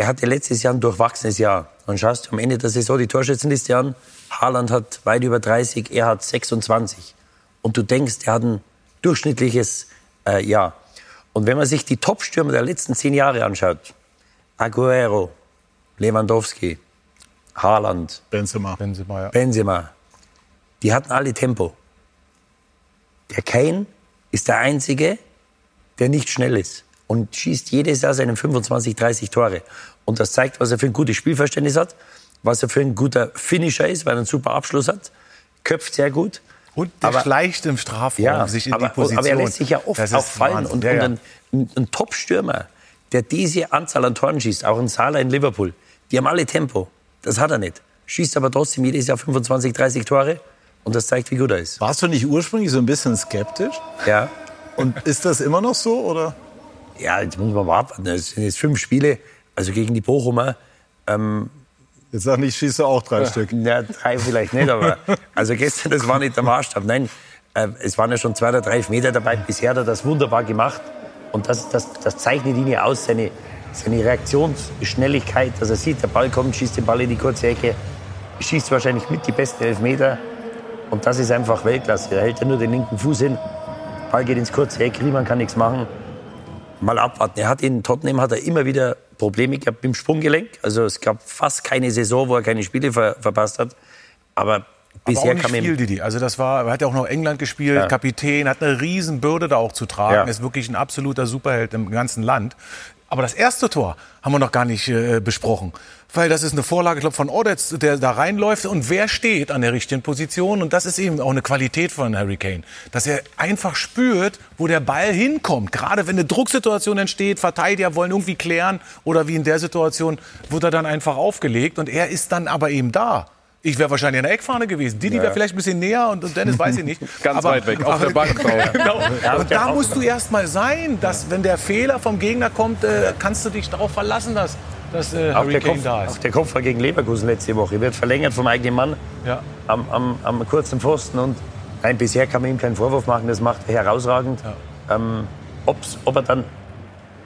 er hatte letztes Jahr ein durchwachsenes Jahr. Dann schaust du am Ende der Saison die Torschützenliste an. Haaland hat weit über 30, er hat 26. Und du denkst, er hat ein durchschnittliches äh, Jahr. Und wenn man sich die Top-Stürmer der letzten zehn Jahre anschaut, Aguero, Lewandowski, Haaland, Benzema, Benzema, ja. Benzema die hatten alle Tempo. Der Kane ist der Einzige, der nicht schnell ist und schießt jedes Jahr seine 25, 30 Tore. Und das zeigt, was er für ein gutes Spielverständnis hat, was er für ein guter Finisher ist, weil er einen super Abschluss hat, köpft sehr gut. Und der aber, schleicht im Strafraum ja, sich in aber, die Position. Aber er lässt sich ja oft auch fallen. Und, ja, ja. und ein, ein Top-Stürmer, der diese Anzahl an Toren schießt, auch ein Salah in Liverpool, die haben alle Tempo. Das hat er nicht. Schießt aber trotzdem jedes Jahr 25, 30 Tore. Und das zeigt, wie gut er ist. Warst du nicht ursprünglich so ein bisschen skeptisch? Ja. Und ist das immer noch so, oder? Ja, jetzt muss man mal abwarten. Es sind jetzt fünf Spiele, also gegen die Bochumer. Ähm, jetzt sag nicht, schießt du auch drei ja, Stück. Ja, drei vielleicht nicht, aber <laughs> also gestern, das war nicht der Maßstab. Nein, äh, es waren ja schon zwei oder drei Meter dabei. Bisher hat er das wunderbar gemacht. Und das, das, das zeichnet ihn ja aus, seine, seine Reaktionsschnelligkeit, dass er sieht, der Ball kommt, schießt den Ball in die kurze Ecke, schießt wahrscheinlich mit die besten Elfmeter. Und das ist einfach Weltklasse. Er hält ja nur den linken Fuß hin, Ball geht ins kurze Eck, Riemann kann nichts machen mal abwarten. Er hat in Tottenham hat er immer wieder Probleme gehabt mit dem Sprunggelenk. Also es gab fast keine Saison, wo er keine Spiele ver verpasst hat. Aber bisher aber auch nicht viel, Didi. Also das war, er hat ja auch noch England gespielt, ja. Kapitän, hat eine Riesenbürde da auch zu tragen. Ja. Ist wirklich ein absoluter Superheld im ganzen Land. Aber das erste Tor haben wir noch gar nicht äh, besprochen. Weil das ist eine Vorlage, ich glaube, von Odets, der da reinläuft. Und wer steht an der richtigen Position? Und das ist eben auch eine Qualität von Harry Kane. Dass er einfach spürt, wo der Ball hinkommt. Gerade wenn eine Drucksituation entsteht, Verteidiger wollen irgendwie klären. Oder wie in der Situation, wird er dann einfach aufgelegt. Und er ist dann aber eben da. Ich wäre wahrscheinlich in der Eckfahne gewesen. Didi ja. wäre vielleicht ein bisschen näher und, und Dennis weiß ich nicht. <laughs> Ganz aber, weit weg, auf der Bank. <laughs> genau. Und da musst du erst mal sein, dass wenn der Fehler vom Gegner kommt, äh, kannst du dich darauf verlassen, dass, dass äh, Harry der Kane Kopf, da ist. Auch der Kopfball gegen Leverkusen letzte Woche wird verlängert vom eigenen Mann ja. am, am, am, kurzen Pfosten. Und nein, bisher kann man ihm keinen Vorwurf machen, das macht er herausragend. Ja. Ähm, ob er dann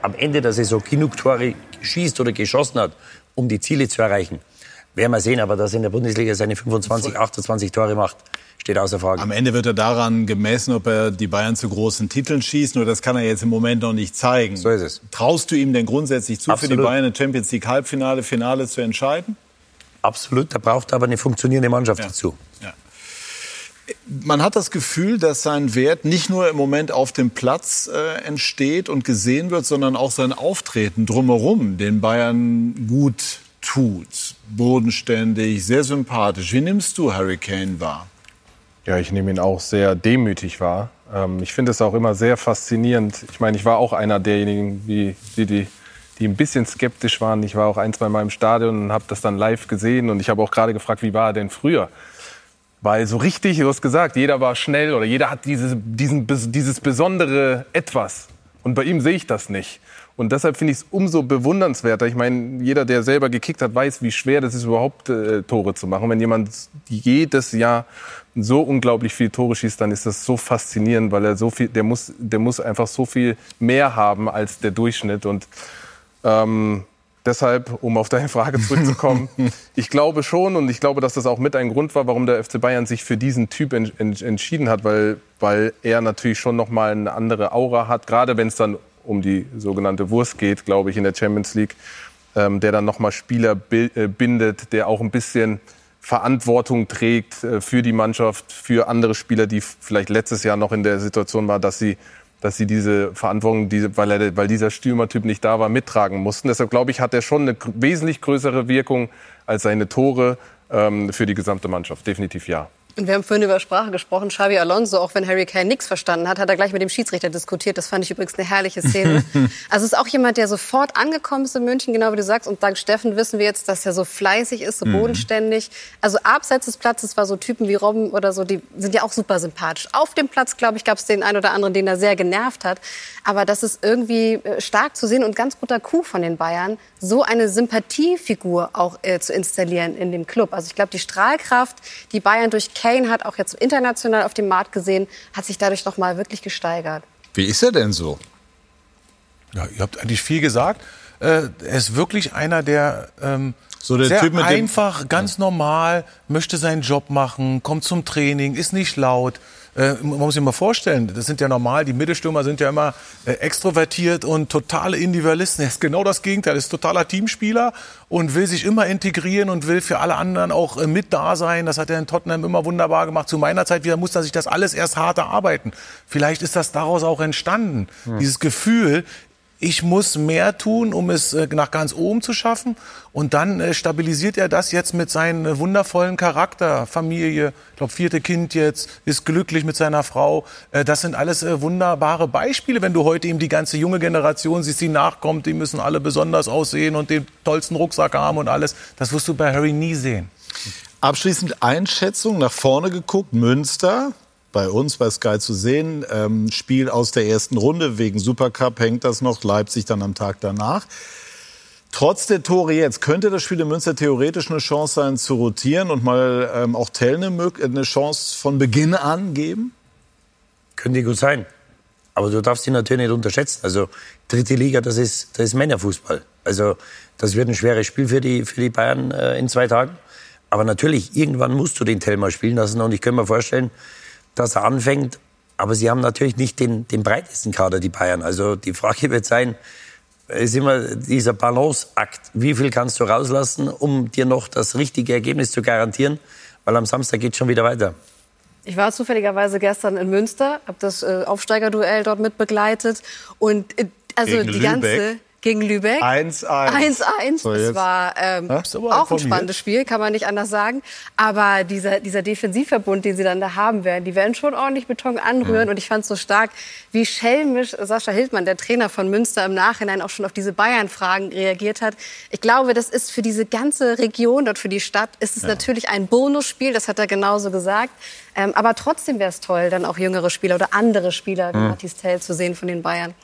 am Ende der Saison genug Tore schießt oder geschossen hat, um die Ziele zu erreichen, werden wir sehen, aber dass er in der Bundesliga seine 25, 28 Tore macht, steht außer Frage. Am Ende wird er daran gemessen, ob er die Bayern zu großen Titeln schießt. Nur das kann er jetzt im Moment noch nicht zeigen. So ist es. Traust du ihm denn grundsätzlich zu, Absolut. für die Bayern ein Champions League Halbfinale, Finale zu entscheiden? Absolut. Da braucht er aber eine funktionierende Mannschaft Ja. dazu. Ja. Man hat das Gefühl, dass sein Wert nicht nur im Moment auf dem Platz äh, entsteht und gesehen wird, sondern auch sein Auftreten drumherum den Bayern gut tut. Bodenständig, sehr sympathisch. Wie nimmst du Harry Kane wahr? Ja, ich nehme ihn auch sehr demütig wahr. Ähm, ich finde es auch immer sehr faszinierend. Ich meine, ich war auch einer derjenigen, wie, die, die, die ein bisschen skeptisch waren. Ich war auch ein, zwei Mal im Stadion und habe das dann live gesehen. Und ich habe auch gerade gefragt, wie war er denn früher? Weil so richtig, du hast gesagt, jeder war schnell oder jeder hat dieses, diesen, dieses besondere Etwas. Und bei ihm sehe ich das nicht. Und deshalb finde ich es umso bewundernswerter. Ich meine, jeder, der selber gekickt hat, weiß, wie schwer das ist, überhaupt äh, Tore zu machen. Wenn jemand jedes Jahr so unglaublich viele Tore schießt, dann ist das so faszinierend, weil er so viel, der muss, der muss einfach so viel mehr haben als der Durchschnitt. Und ähm, deshalb, um auf deine Frage zurückzukommen, <laughs> ich glaube schon und ich glaube, dass das auch mit ein Grund war, warum der FC Bayern sich für diesen Typ en en entschieden hat, weil, weil er natürlich schon noch mal eine andere Aura hat, gerade wenn es dann um die sogenannte Wurst geht, glaube ich, in der Champions League, ähm, der dann noch mal Spieler äh, bindet, der auch ein bisschen Verantwortung trägt äh, für die Mannschaft, für andere Spieler, die vielleicht letztes Jahr noch in der Situation war, dass sie dass sie diese Verantwortung, diese, weil, er, weil dieser Stürmertyp nicht da war, mittragen mussten. Deshalb glaube ich, hat er schon eine wesentlich größere Wirkung als seine Tore ähm, für die gesamte Mannschaft. Definitiv ja. Und wir haben vorhin über Sprache gesprochen. Xavi Alonso, auch wenn Harry Kane nichts verstanden hat, hat er gleich mit dem Schiedsrichter diskutiert. Das fand ich übrigens eine herrliche Szene. <laughs> also es ist auch jemand, der sofort angekommen ist in München, genau wie du sagst. Und dank Steffen wissen wir jetzt, dass er so fleißig ist, so Mhm. bodenständig. Also abseits des Platzes war so Typen wie Robben oder so, die sind ja auch super sympathisch. Auf dem Platz, glaube ich, gab es den einen oder anderen, den er sehr genervt hat. Aber das ist irgendwie äh, stark zu sehen und ganz guter Coup von den Bayern, so eine Sympathiefigur auch äh, zu installieren in dem Club. Also ich glaube, die Strahlkraft, die Bayern durch Kane hat, auch jetzt international auf dem Markt gesehen, hat sich dadurch noch mal wirklich gesteigert. Wie ist er denn so? Ja, ihr habt eigentlich viel gesagt. Äh, er ist wirklich einer, der, ähm, So der sehr Typ mit dem- einfach, ganz normal, möchte seinen Job machen, kommt zum Training, ist nicht laut. Äh, man muss sich mal vorstellen, das sind ja normal, die Mittelstürmer sind ja immer äh, extrovertiert und totale Individualisten. Er ist genau das Gegenteil, er ist totaler Teamspieler und will sich immer integrieren und will für alle anderen auch äh, mit da sein. Das hat er in Tottenham immer wunderbar gemacht. Zu meiner Zeit wieder musste er sich das alles erst hart erarbeiten. Vielleicht ist das daraus auch entstanden. Hm. Dieses Gefühl, ich muss mehr tun, um es äh, nach ganz oben zu schaffen. Und dann äh, stabilisiert er das jetzt mit seinem äh, wundervollen Charakter, Familie, ich glaube vierte Kind jetzt, ist glücklich mit seiner Frau. Das sind alles wunderbare Beispiele, wenn du heute eben die ganze junge Generation siehst, die nachkommt, die müssen alle besonders aussehen und den tollsten Rucksack haben und alles. Das wirst du bei Harry nie sehen. Abschließend Einschätzung nach vorne geguckt. Münster, bei uns bei Sky zu sehen. Ähm, Spiel aus der ersten Runde. Wegen Supercup hängt das noch. Leipzig dann am Tag danach. Trotz der Tore jetzt, könnte das Spiel in Münster theoretisch eine Chance sein, zu rotieren und mal ähm, auch Tell eine, Mög- eine Chance von Beginn an geben? Könnte gut sein. Aber du darfst ihn natürlich nicht unterschätzen. Also dritte Liga, das ist, das ist Männerfußball. Also das wird ein schweres Spiel für die, für die Bayern äh, in zwei Tagen. Aber natürlich, irgendwann musst du den Tell mal spielen lassen. Und ich kann mir vorstellen, dass er anfängt. Aber sie haben natürlich nicht den, den breitesten Kader, die Bayern. Also die Frage wird sein, ist immer dieser Balanceakt. Wie viel kannst du rauslassen, um dir noch das richtige Ergebnis zu garantieren? Weil am Samstag geht schon wieder weiter. Ich war zufälligerweise gestern in Münster, habe das äh, Aufsteigerduell dort mitbegleitet und äh, also Gegen die ganze Lübeck. Gegen Lübeck. 1-1. 1-1. So, das war ähm, Ja? auch ein spannendes Spiel, kann man nicht anders sagen. Aber dieser, dieser Defensivverbund, den sie dann da haben werden, die werden schon ordentlich Beton anrühren. Und ich fand es so stark, wie schelmisch Sascha Hildmann, der Trainer von Münster, im Nachhinein auch schon auf diese Bayern-Fragen reagiert hat. Ich glaube, das ist für diese ganze Region dort, für die Stadt, ist es natürlich ein Bonusspiel. Das hat er genauso gesagt. Ähm, aber trotzdem wäre es toll, dann auch jüngere Spieler oder andere Spieler wie Mhm. Matthias Tell zu sehen von den Bayern.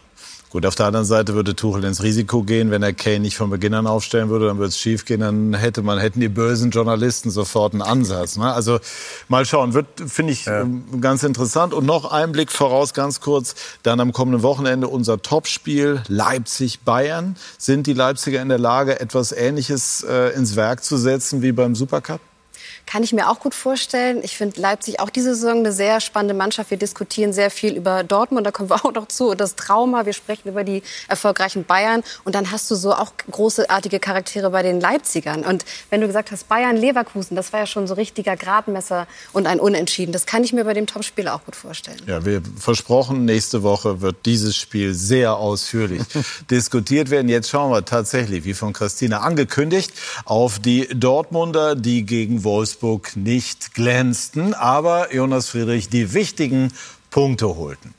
Gut, auf der anderen Seite würde Tuchel ins Risiko gehen, wenn er Kane nicht von Beginn an aufstellen würde, dann würde es schief gehen, dann hätte man, hätten die bösen Journalisten sofort einen Ansatz. Ne? Also mal schauen, wird, finde ich, ähm, ganz interessant. Und noch ein Blick voraus, ganz kurz, dann am kommenden Wochenende unser Topspiel Leipzig-Bayern. Sind die Leipziger in der Lage, etwas Ähnliches äh, ins Werk zu setzen wie beim Supercup? Kann ich mir auch gut vorstellen. Ich finde Leipzig auch diese Saison eine sehr spannende Mannschaft. Wir diskutieren sehr viel über Dortmund, da kommen wir <laughs> auch noch zu. Und das Trauma, wir sprechen über die erfolgreichen Bayern. Und dann hast du so auch großartige Charaktere bei den Leipzigern. Und wenn du gesagt hast, Bayern, Leverkusen, das war ja schon so richtiger Gradmesser und ein Unentschieden. Das kann ich mir bei dem Topspiel auch gut vorstellen. Ja, wir versprochen, nächste Woche wird dieses Spiel sehr ausführlich <laughs> diskutiert werden. Jetzt schauen wir tatsächlich, wie von Christina angekündigt, auf die Dortmunder, die gegen Wolfsburg nicht glänzten, aber Jonas Friedrich die wichtigen Punkte holten.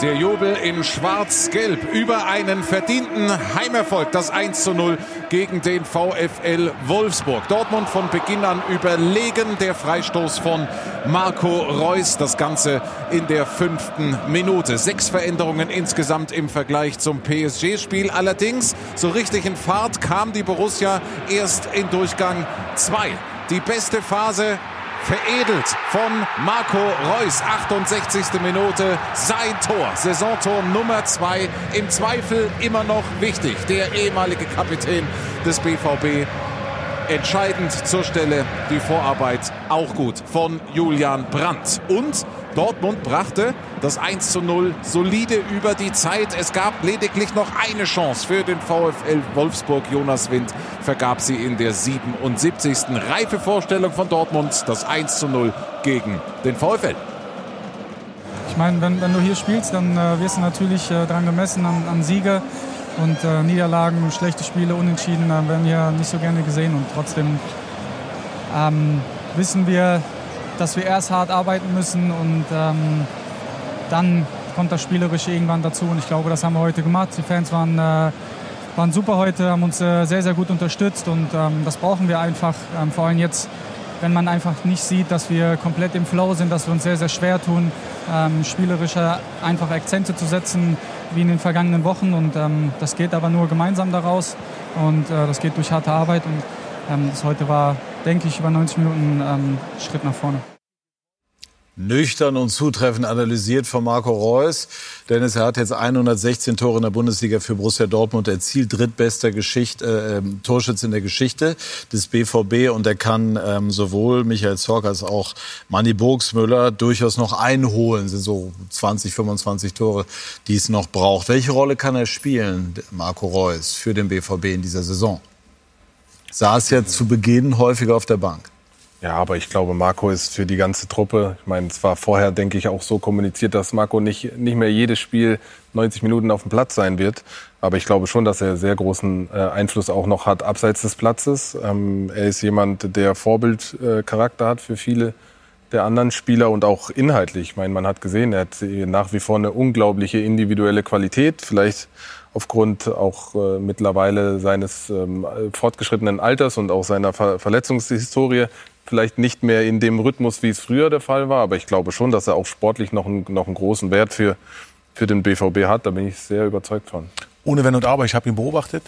Der Jubel in Schwarz-Gelb über einen verdienten Heimerfolg. Das 1 zu 0 gegen den VfL Wolfsburg. Dortmund von Beginn an überlegen. Der Freistoß von Marco Reus. Das Ganze in der fünften Minute. Sechs Veränderungen insgesamt im Vergleich zum PSG-Spiel. Allerdings, so richtig in Fahrt kam die Borussia erst in Durchgang 2. Die beste Phase veredelt von Marco Reus. 68. Minute, sein Tor. Saisontor Nummer 2. Im Zweifel immer noch wichtig. Der ehemalige Kapitän des BVB. Entscheidend zur Stelle. Die Vorarbeit auch gut von Julian Brandt. Und Dortmund brachte das 1 zu 0 solide über die Zeit. Es gab lediglich noch eine Chance für den VfL Wolfsburg. Jonas Wind vergab sie in der 77. Reife Vorstellung von Dortmund. Das 1 zu 0 gegen den VfL. Ich meine, wenn, wenn du hier spielst, dann äh, wirst du natürlich äh, dran gemessen an, an Siege und äh, Niederlagen, schlechte Spiele, Unentschieden äh, werden wir nicht so gerne gesehen und trotzdem ähm, wissen wir, dass wir erst hart arbeiten müssen und ähm, dann kommt das Spielerische irgendwann dazu und ich glaube, das haben wir heute gemacht. Die Fans waren, äh, waren super heute, haben uns äh, sehr, sehr gut unterstützt und ähm, das brauchen wir einfach, ähm, vor allem jetzt, wenn man einfach nicht sieht, dass wir komplett im Flow sind, dass wir uns sehr, sehr schwer tun, ähm, spielerische einfach Akzente zu setzen, wie in den vergangenen Wochen und ähm, das geht aber nur gemeinsam daraus und äh, das geht durch harte Arbeit und ähm, das heute war, denke ich, über 90 Minuten ähm, Schritt nach vorne. Nüchtern und zutreffend analysiert von Marco Reus. Dennis, er hat jetzt 116 Tore in der Bundesliga für Borussia Dortmund erzielt, drittbester Geschichte, äh, Torschütze in der Geschichte des BVB und er kann ähm, sowohl Michael Zorc als auch Manni Burgsmüller durchaus noch einholen. sind so 20, 25 Tore, die es noch braucht. Welche Rolle kann er spielen, Marco Reus, für den BVB in dieser Saison? Saß ja zu Beginn häufiger auf der Bank. Ja, aber ich glaube, Marco ist für die ganze Truppe. Ich meine, es war vorher, denke ich, auch so kommuniziert, dass Marco nicht, nicht mehr jedes Spiel 90 Minuten auf dem Platz sein wird. Aber ich glaube schon, dass er sehr großen äh, Einfluss auch noch hat abseits des Platzes. Ähm, er ist jemand, der Vorbildcharakter hat für viele der anderen Spieler und auch inhaltlich. Ich meine, man hat gesehen, er hat nach wie vor eine unglaubliche individuelle Qualität. Vielleicht aufgrund auch äh, mittlerweile seines ähm, fortgeschrittenen Alters und auch seiner Ver Verletzungshistorie vielleicht nicht mehr in dem Rhythmus, wie es früher der Fall war. Aber ich glaube schon, dass er auch sportlich noch einen, noch einen großen Wert für, für den BVB hat. Da bin ich sehr überzeugt von. Ohne Wenn und Aber, ich habe ihn beobachtet.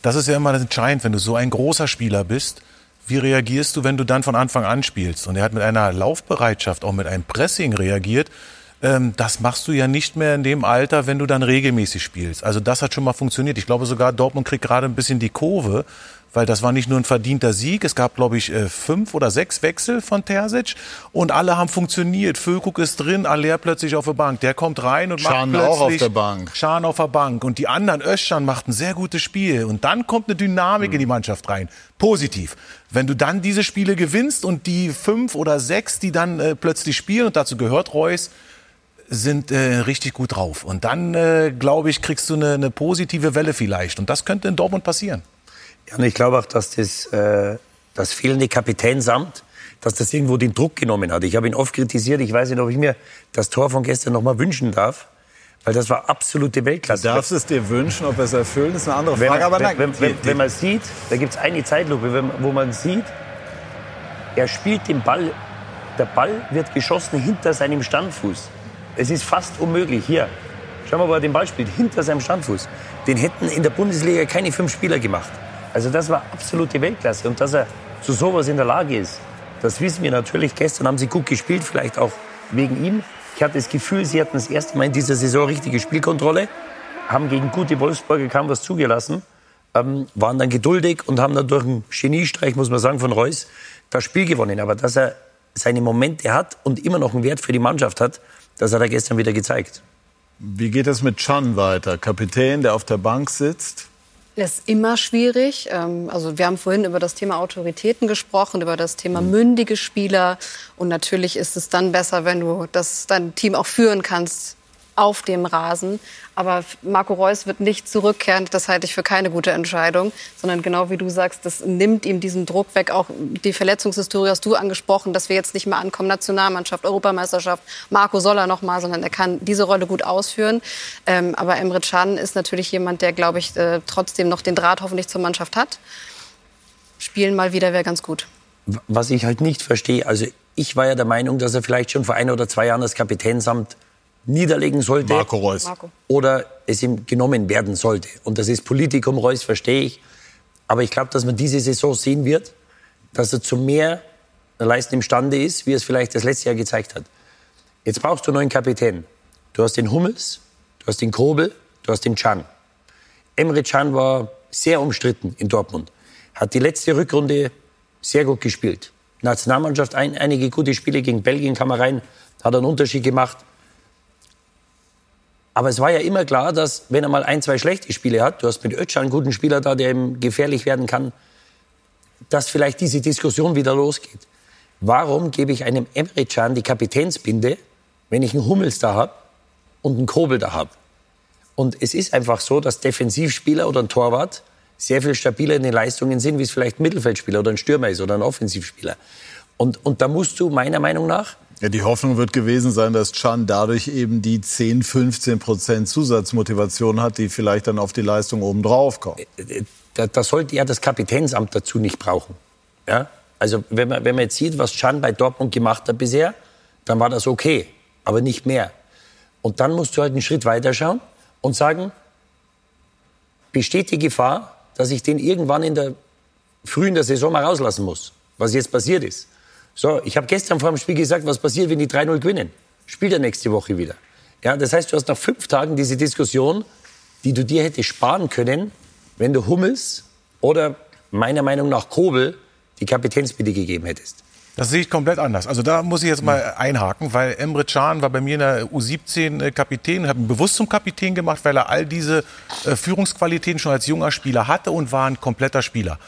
Das ist ja immer entscheidend, wenn du so ein großer Spieler bist. Wie reagierst du, wenn du dann von Anfang an spielst? Und er hat mit einer Laufbereitschaft, auch mit einem Pressing reagiert. Ähm, das machst du ja nicht mehr in dem Alter, wenn du dann regelmäßig spielst. Also das hat schon mal funktioniert. Ich glaube sogar, Dortmund kriegt gerade ein bisschen die Kurve, weil das war nicht nur ein verdienter Sieg. Es gab, glaube ich, äh, fünf oder sechs Wechsel von Terzic und alle haben funktioniert. Füllkrug ist drin, Aller plötzlich auf der Bank. Der kommt rein und Schan macht plötzlich... auch auf der Bank. Schan auf der Bank. Und die anderen, Özcan macht ein sehr gutes Spiel. Und dann kommt eine Dynamik in die Mannschaft rein. Positiv. Wenn du dann diese Spiele gewinnst und die fünf oder sechs, die dann äh, plötzlich spielen, und dazu gehört Reus, sind äh, richtig gut drauf. Und dann, äh, glaube ich, kriegst du eine, eine, positive Welle vielleicht. Und das könnte in Dortmund passieren. Ja, und ich glaube auch, dass das, äh, das fehlende Kapitänsamt, dass das irgendwo den Druck genommen hat. Ich habe ihn oft kritisiert. Ich weiß nicht, ob ich mir das Tor von gestern noch mal wünschen darf. Weil das war absolute Weltklasse. Du darfst es dir wünschen, ob es erfüllen, ist eine andere Frage. Wenn, aber nein, wenn, wenn, wenn man sieht, da gibt es eine Zeitlupe, wo man sieht, er spielt den Ball, der Ball wird geschossen hinter seinem Standfuß. Es ist fast unmöglich. Hier, schau mal, wo er den Ball spielt, hinter seinem Standfuß. Den hätten in der Bundesliga keine fünf Spieler gemacht. Also das war absolute Weltklasse. Und dass er zu sowas in der Lage ist, das wissen wir natürlich. Gestern haben sie gut gespielt, vielleicht auch wegen ihm. Ich hatte das Gefühl, sie hatten das erste Mal in dieser Saison richtige Spielkontrolle, haben gegen gute Wolfsburger kaum was zugelassen, ähm, waren dann geduldig und haben dann durch einen Geniestreich, muss man sagen, von Reus das Spiel gewonnen. Aber dass er seine Momente hat und immer noch einen Wert für die Mannschaft hat, das hat er gestern wieder gezeigt. Wie geht es mit Chan weiter? Kapitän, der auf der Bank sitzt? Das ist immer schwierig. Ähm, also wir haben vorhin über das Thema Autoritäten gesprochen, über das Thema mündige Spieler. Und natürlich ist es dann besser, wenn du das, dein Team auch führen kannst auf dem Rasen. Aber Marco Reus wird nicht zurückkehren. Das halte ich für keine gute Entscheidung. Sondern genau wie du sagst, das nimmt ihm diesen Druck weg. Auch die Verletzungshistorie hast du angesprochen, dass wir jetzt nicht mehr ankommen. Nationalmannschaft, Europameisterschaft. Marco soll er noch mal, sondern er kann diese Rolle gut ausführen. Ähm, aber Emre Can ist natürlich jemand, der, glaube ich, äh, trotzdem noch den Draht hoffentlich zur Mannschaft hat. Spielen mal wieder wäre ganz gut. Was ich halt nicht verstehe, also ich war ja der Meinung, dass er vielleicht schon vor ein oder zwei Jahren das Kapitänsamt niederlegen sollte. Marco Reus. Marco. Oder es ihm genommen werden sollte. Und das ist Politikum Reus, verstehe ich. Aber ich glaube, dass man diese Saison sehen wird, dass er zu mehr Leisten imstande ist, wie es vielleicht das letzte Jahr gezeigt hat. Jetzt brauchst du einen neuen Kapitän. Du hast den Hummels, du hast den Kobel, du hast den Can. Emre Can war sehr umstritten in Dortmund. Hat die letzte Rückrunde sehr gut gespielt. Nationalmannschaft ein, einige gute Spiele gegen Belgien kam er rein, hat einen Unterschied gemacht. Aber es war ja immer klar, dass wenn er mal ein, zwei schlechte Spiele hat, du hast mit Ötschan einen guten Spieler da, der ihm gefährlich werden kann, dass vielleicht diese Diskussion wieder losgeht. Warum gebe ich einem Emre Can die Kapitänsbinde, wenn ich einen Hummels da habe und einen Kobel da habe? Und es ist einfach so, dass Defensivspieler oder ein Torwart sehr viel stabiler in den Leistungen sind, wie es vielleicht ein Mittelfeldspieler oder ein Stürmer ist oder ein Offensivspieler. Und, und da musst du meiner Meinung nach ja, die Hoffnung wird gewesen sein, dass Chan dadurch eben die 10, 15 Prozent Zusatzmotivation hat, die vielleicht dann auf die Leistung obendrauf kommt. Äh, da, da sollte ja das Kapitänsamt dazu nicht brauchen. Ja? Also wenn man, wenn man jetzt sieht, was Chan bei Dortmund gemacht hat bisher, dann war das okay, aber nicht mehr. Und dann musst du halt einen Schritt weiter schauen und sagen, besteht die Gefahr, dass ich den irgendwann in der früh in der Saison mal rauslassen muss, was jetzt passiert ist. So, ich habe gestern vor dem Spiel gesagt, was passiert, wenn die 3-0 gewinnen? Spielt er nächste Woche wieder. Ja, das heißt, du hast nach fünf Tagen diese Diskussion, die du dir hättest sparen können, wenn du Hummels oder meiner Meinung nach Kobel die Kapitänsbitte gegeben hättest. Das sehe ich komplett anders. Also da muss ich jetzt mal einhaken, weil Emre Can war bei mir in der U17 äh, Kapitän, habe ihn bewusst zum Kapitän gemacht, weil er all diese äh, Führungsqualitäten schon als junger Spieler hatte und war ein kompletter Spieler.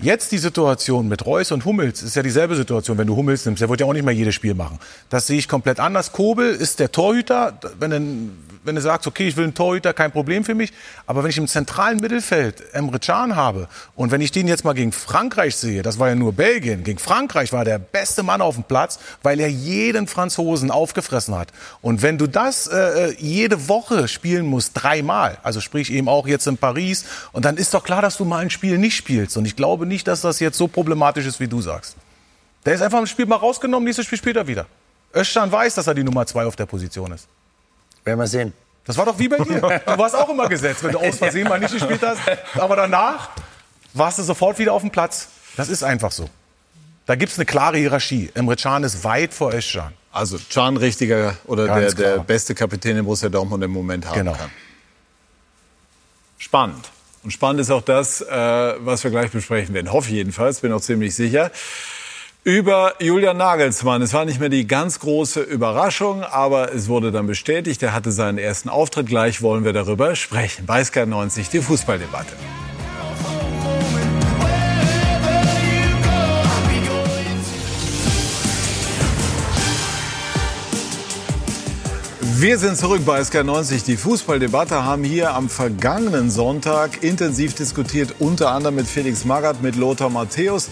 Jetzt die Situation mit Reus und Hummels ist ja dieselbe Situation, wenn du Hummels nimmst. Der wird ja auch nicht mehr jedes Spiel machen. Das sehe ich komplett anders. Kobel ist der Torhüter. Wenn du, wenn du sagst, okay, ich will einen Torhüter, kein Problem für mich. Aber wenn ich im zentralen Mittelfeld Emre Can habe und wenn ich den jetzt mal gegen Frankreich sehe, das war ja nur Belgien, gegen Frankreich war der beste Mann auf dem Platz, weil er jeden Franzosen aufgefressen hat. Und wenn du das äh, jede Woche spielen musst, dreimal, also sprich eben auch jetzt in Paris, und dann ist doch klar, dass du mal ein Spiel nicht spielst. Und ich glaube, nicht, dass das jetzt so problematisch ist, wie du sagst. Der ist einfach im Spiel mal rausgenommen, nächstes Spiel spielt er wieder. Özcan weiß, dass er die Nummer zwei auf der Position ist. Werden wir sehen. Das war doch wie bei dir. <laughs> Du warst auch immer gesetzt, wenn du aus Versehen mal nicht gespielt hast. Aber danach warst du sofort wieder auf dem Platz. Das ist einfach so. Da gibt es eine klare Hierarchie. Emre Can ist weit vor Özcan. Also Can richtiger oder der, der, beste Kapitän, den Borussia Dortmund im Moment haben genau. kann. Spannend. Und spannend ist auch das, äh, was wir gleich besprechen werden. Hoffe jedenfalls, bin auch ziemlich sicher. Über Julian Nagelsmann. Es war nicht mehr die ganz große Überraschung, aber es wurde dann bestätigt. Er hatte seinen ersten Auftritt. Gleich wollen wir darüber sprechen. Bei Sky 90, die Fußballdebatte. Wir sind zurück bei SK90. Die Fußballdebatte haben hier am vergangenen Sonntag intensiv diskutiert, unter anderem mit Felix Magath, mit Lothar Matthäus.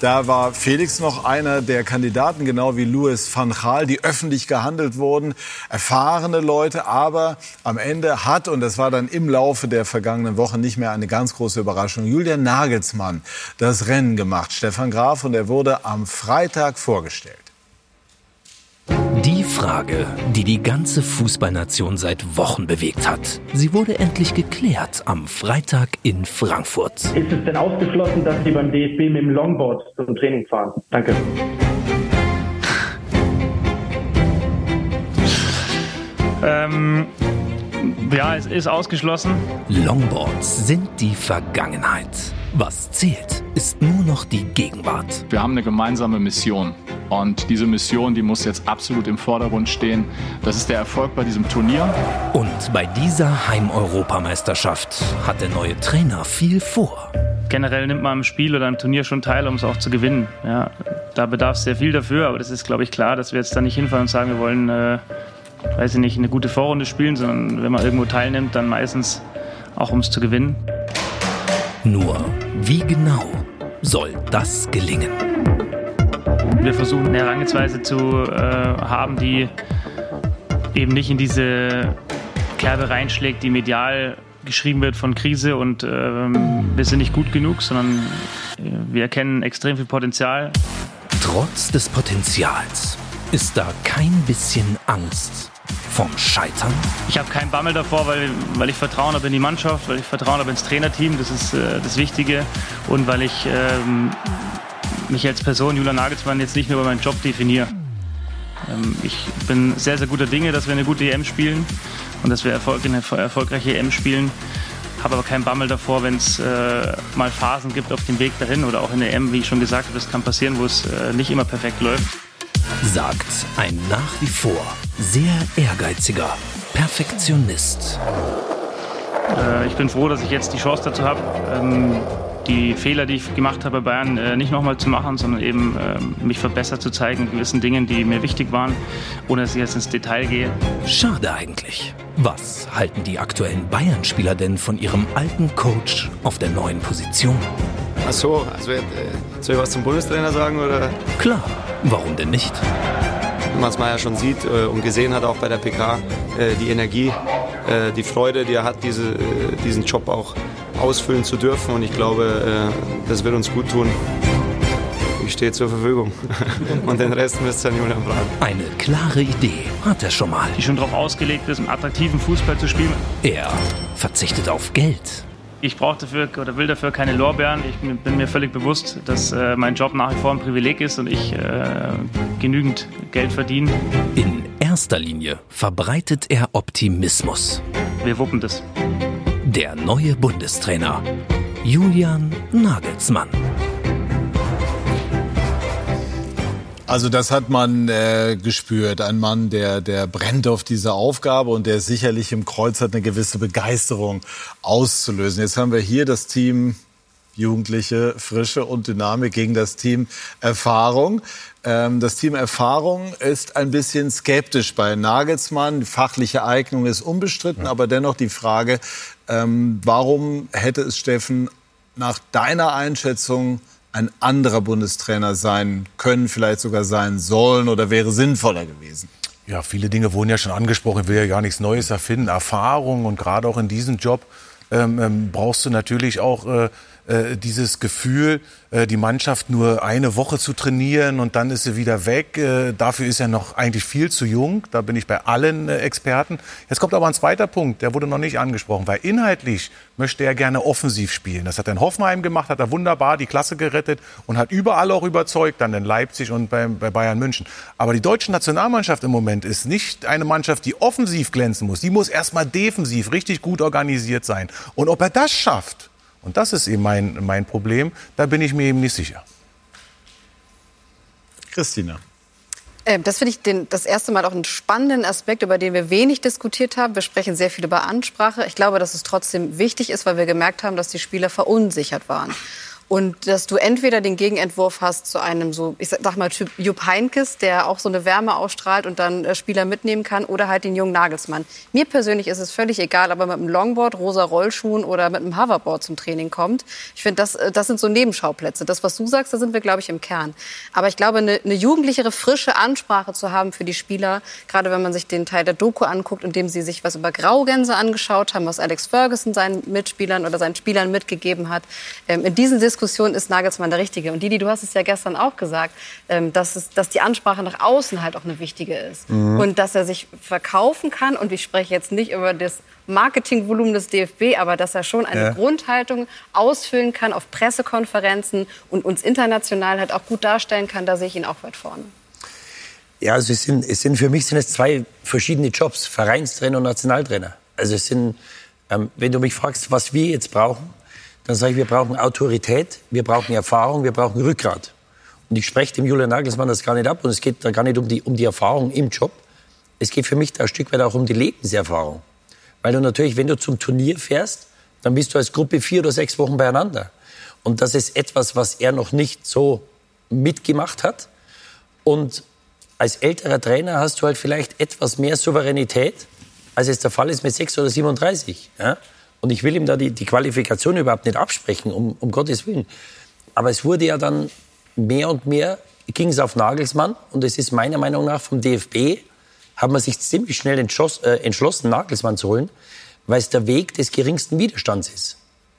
Da war Felix noch einer der Kandidaten, genau wie Louis van Gaal, die öffentlich gehandelt wurden. Erfahrene Leute, aber am Ende hat, und das war dann im Laufe der vergangenen Woche nicht mehr eine ganz große Überraschung, Julian Nagelsmann das Rennen gemacht. Stefan Graf, und er wurde am Freitag vorgestellt. Die Frage, die die ganze Fußballnation seit Wochen bewegt hat. Sie wurde endlich geklärt am Freitag in Frankfurt. Ist es denn ausgeschlossen, dass Sie beim DFB mit dem Longboard zum Training fahren? Danke. Ähm, ja, es ist ausgeschlossen. Longboards sind die Vergangenheit. Was zählt, ist nur noch die Gegenwart. Wir haben eine gemeinsame Mission. Und diese Mission, die muss jetzt absolut im Vordergrund stehen. Das ist der Erfolg bei diesem Turnier. Und bei dieser Heimeuropameisterschaft hat der neue Trainer viel vor. Generell nimmt man am Spiel oder am Turnier schon teil, um es auch zu gewinnen. Ja, da bedarf es sehr viel dafür, aber das ist, glaube ich, klar, dass wir jetzt da nicht hinfahren und sagen, wir wollen, äh, weiß ich nicht, eine gute Vorrunde spielen, sondern wenn man irgendwo teilnimmt, dann meistens auch, um es zu gewinnen. Nur, wie genau soll das gelingen? Wir versuchen eine Herangehensweise zu äh, haben, die eben nicht in diese Kerbe reinschlägt, die medial geschrieben wird von Krise und äh, wir sind nicht gut genug, sondern äh, wir erkennen extrem viel Potenzial. Trotz des Potenzials ist da kein bisschen Angst vom Scheitern? Ich habe keinen Bammel davor, weil, weil ich Vertrauen habe in die Mannschaft, weil ich Vertrauen habe ins Trainerteam, das ist äh, das Wichtige und weil ich ähm, mich als Person, Julian Nagelsmann, jetzt nicht mehr über meinen Job definiere. Ähm, ich bin sehr, sehr guter Dinge, dass wir eine gute EM spielen und dass wir Erfolg, eine erfolgreiche EM spielen. Habe aber keinen Bammel davor, wenn es äh, mal Phasen gibt auf dem Weg dahin oder auch in der EM, wie ich schon gesagt habe, das kann passieren, wo es äh, nicht immer perfekt läuft. Sagt ein nach wie vor sehr ehrgeiziger Perfektionist. Äh, ich bin froh, dass ich jetzt die Chance dazu habe. Die Fehler, die ich gemacht habe bei Bayern, äh, nicht nochmal zu machen, sondern eben äh, mich verbessert zu zeigen in gewissen Dingen, die mir wichtig waren, ohne dass ich jetzt ins Detail gehe. Schade eigentlich. Was halten die aktuellen Bayern-Spieler denn von ihrem alten Coach auf der neuen Position? Ach so, also äh, soll ich was zum Bundestrainer sagen oder? Klar, warum denn nicht? Was man ja schon sieht und gesehen hat auch bei der PK, die Energie, die Freude, die er hat, diese, diesen Job auch ausfüllen zu dürfen. Und ich glaube, äh, das wird uns gut tun. Ich stehe zur Verfügung. <laughs> Und den Rest müsst ihr Julian fragen. Eine klare Idee hat er schon mal. Die schon darauf ausgelegt ist, einen attraktiven Fußball zu spielen. Er verzichtet auf Geld. Ich brauche dafür oder will dafür keine Lorbeeren. Ich bin mir völlig bewusst, dass äh, mein Job nach wie vor ein Privileg ist und ich äh, genügend Geld verdiene. In erster Linie verbreitet er Optimismus. Wir wuppen das der neue Bundestrainer Julian Nagelsmann. Also das hat man äh, gespürt. Ein Mann, der, der brennt auf diese Aufgabe und der sicherlich im Kreuz hat, eine gewisse Begeisterung auszulösen. Jetzt haben wir hier das Team Jugendliche Frische und Dynamik gegen das Team Erfahrung. Ähm, das Team Erfahrung ist ein bisschen skeptisch bei Nagelsmann. Die fachliche Eignung ist unbestritten, ja. aber dennoch die Frage, ähm, warum hätte es Steffen nach deiner Einschätzung ein anderer Bundestrainer sein können, vielleicht sogar sein sollen oder wäre sinnvoller gewesen? Ja, viele Dinge wurden ja schon angesprochen. Ich will ja gar nichts Neues erfinden. Erfahrung und gerade auch in diesem Job ähm, ähm brauchst du natürlich auch äh, äh, dieses Gefühl, äh, die Mannschaft nur eine Woche zu trainieren und dann ist sie wieder weg. Äh, dafür ist er noch eigentlich viel zu jung. Da bin ich bei allen äh, Experten. Jetzt kommt aber ein zweiter Punkt, der wurde noch nicht angesprochen, weil inhaltlich möchte er gerne offensiv spielen. Das hat er in Hoffenheim gemacht, hat er wunderbar die Klasse gerettet und hat überall auch überzeugt, dann in Leipzig und bei, bei Bayern München. Aber die deutsche Nationalmannschaft im Moment ist nicht eine Mannschaft, die offensiv glänzen muss. Die muss erstmal defensiv richtig gut organisiert sein. Und ob er das schafft, und das ist eben mein, mein Problem. Da bin ich mir eben nicht sicher. Christina. Ähm, das finde ich den, das erste Mal auch einen spannenden Aspekt, über den wir wenig diskutiert haben. Wir sprechen sehr viel über Ansprache. Ich glaube, dass es trotzdem wichtig ist, weil wir gemerkt haben, dass die Spieler verunsichert waren. Und dass du entweder den Gegenentwurf hast zu einem so, ich sag mal, Typ Jupp Heynckes, der auch so eine Wärme ausstrahlt und dann äh, Spieler mitnehmen kann, oder halt den jungen Nagelsmann. Mir persönlich ist es völlig egal, ob er mit einem Longboard, rosa Rollschuhen oder mit einem Hoverboard zum Training kommt. Ich finde, das, äh, das sind so Nebenschauplätze. Das, was du sagst, da sind wir, glaube ich, im Kern. Aber ich glaube, eine, eine jugendlichere, frische Ansprache zu haben für die Spieler, gerade wenn man sich den Teil der Doku anguckt, in dem sie sich was über Graugänse angeschaut haben, was Alex Ferguson seinen Mitspielern oder seinen Spielern mitgegeben hat. Ähm, in diesen Diskussion ist Nagelsmann der Richtige. Und Didi, du hast es ja gestern auch gesagt, ähm, dass, es, dass die Ansprache nach außen halt auch eine wichtige ist. Mhm. Und dass er sich verkaufen kann. Und ich spreche jetzt nicht über das Marketingvolumen des DFB, aber dass er schon eine ja. Grundhaltung ausfüllen kann auf Pressekonferenzen und uns international halt auch gut darstellen kann, da sehe ich ihn auch weit vorne. Ja, also es sind, es sind für mich sind es zwei verschiedene Jobs, Vereinstrainer und Nationaltrainer. Also es sind, ähm, wenn du mich fragst, was wir jetzt brauchen, dann sage ich, wir brauchen Autorität, wir brauchen Erfahrung, wir brauchen Rückgrat. Und ich spreche dem Julian Nagelsmann das gar nicht ab. Und es geht da gar nicht um die, um die Erfahrung im Job. Es geht für mich da ein Stück weit auch um die Lebenserfahrung. Weil du natürlich, wenn du zum Turnier fährst, dann bist du als Gruppe vier oder sechs Wochen beieinander. Und das ist etwas, was er noch nicht so mitgemacht hat. Und als älterer Trainer hast du halt vielleicht etwas mehr Souveränität, als es der Fall ist mit sechs oder 37. Ja? Und ich will ihm da die, die Qualifikation überhaupt nicht absprechen, um, um Gottes Willen. Aber es wurde ja dann mehr und mehr, ging es auf Nagelsmann. Und es ist meiner Meinung nach vom DFB, hat man sich ziemlich schnell entschlossen, äh, entschlossen Nagelsmann zu holen, weil es der Weg des geringsten Widerstands ist.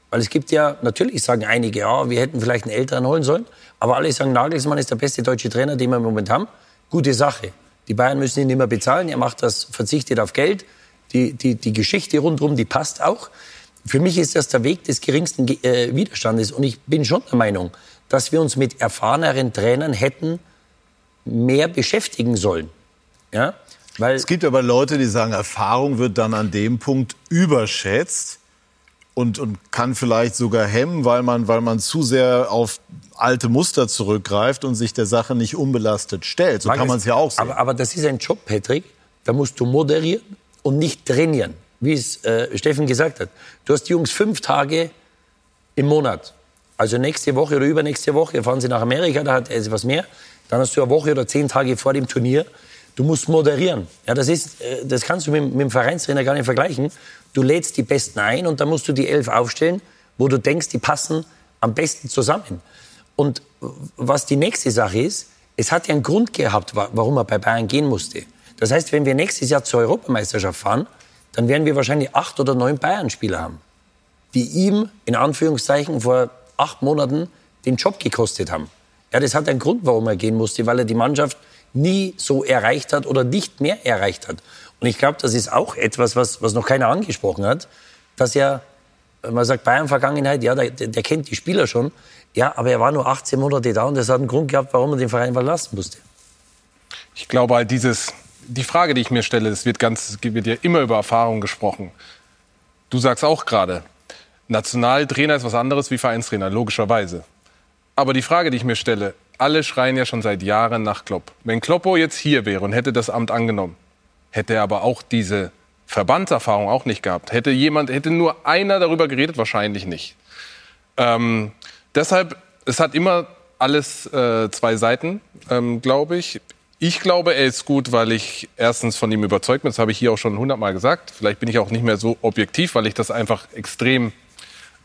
Weil es gibt ja, natürlich sagen einige, ja, wir hätten vielleicht einen Älteren holen sollen. Aber alle sagen, Nagelsmann ist der beste deutsche Trainer, den wir im Moment haben. Gute Sache. Die Bayern müssen ihn nicht mehr bezahlen. Er macht das, verzichtet auf Geld. Die, die, die Geschichte rundherum, die passt auch. Für mich ist das der Weg des geringsten äh, Widerstandes. Und ich bin schon der Meinung, dass wir uns mit erfahreneren Trainern hätten mehr beschäftigen sollen. Ja? Weil es gibt aber Leute, die sagen, Erfahrung wird dann an dem Punkt überschätzt und, und kann vielleicht sogar hemmen, weil man, weil man zu sehr auf alte Muster zurückgreift und sich der Sache nicht unbelastet stellt. So kann man es ja auch sehen. Aber, aber das ist ein Job, Patrick. Da musst du moderieren und nicht trainieren wie es äh, Steffen gesagt hat. Du hast die Jungs fünf Tage im Monat. Also nächste Woche oder übernächste Woche fahren sie nach Amerika, da hat er was mehr. Dann hast du eine Woche oder zehn Tage vor dem Turnier. Du musst moderieren. Ja, das, ist, äh, das kannst du mit, mit dem Vereinstrainer gar nicht vergleichen. Du lädst die Besten ein und dann musst du die elf aufstellen, wo du denkst, die passen am besten zusammen. Und was die nächste Sache ist, es hat ja einen Grund gehabt, warum er bei Bayern gehen musste. Das heißt, wenn wir nächstes Jahr zur Europameisterschaft fahren, dann werden wir wahrscheinlich acht oder neun Bayern-Spieler haben, die ihm in Anführungszeichen vor acht Monaten den Job gekostet haben. Ja, das hat einen Grund, warum er gehen musste, weil er die Mannschaft nie so erreicht hat oder nicht mehr erreicht hat. Und ich glaube, das ist auch etwas, was, was noch keiner angesprochen hat, dass er, man sagt Bayern-Vergangenheit, ja, der, der kennt die Spieler schon, ja, aber er war nur 18 Monate da und das hat einen Grund gehabt, warum er den Verein verlassen musste. Ich glaube halt dieses, die Frage, die ich mir stelle, es wird, ganz, wird ja immer über Erfahrung gesprochen. Du sagst auch gerade, Nationaltrainer ist was anderes wie Vereinstrainer, logischerweise. Aber die Frage, die ich mir stelle, alle schreien ja schon seit Jahren nach Klopp. Wenn Kloppo jetzt hier wäre und hätte das Amt angenommen, hätte er aber auch diese Verbandserfahrung auch nicht gehabt. Hätte jemand, hätte nur einer darüber geredet, wahrscheinlich nicht. Ähm, deshalb, es hat immer alles äh, zwei Seiten, ähm, glaube ich. Ich glaube, er ist gut, weil ich erstens von ihm überzeugt bin. Das habe ich hier auch schon hundertmal gesagt. Vielleicht bin ich auch nicht mehr so objektiv, weil ich das einfach extrem,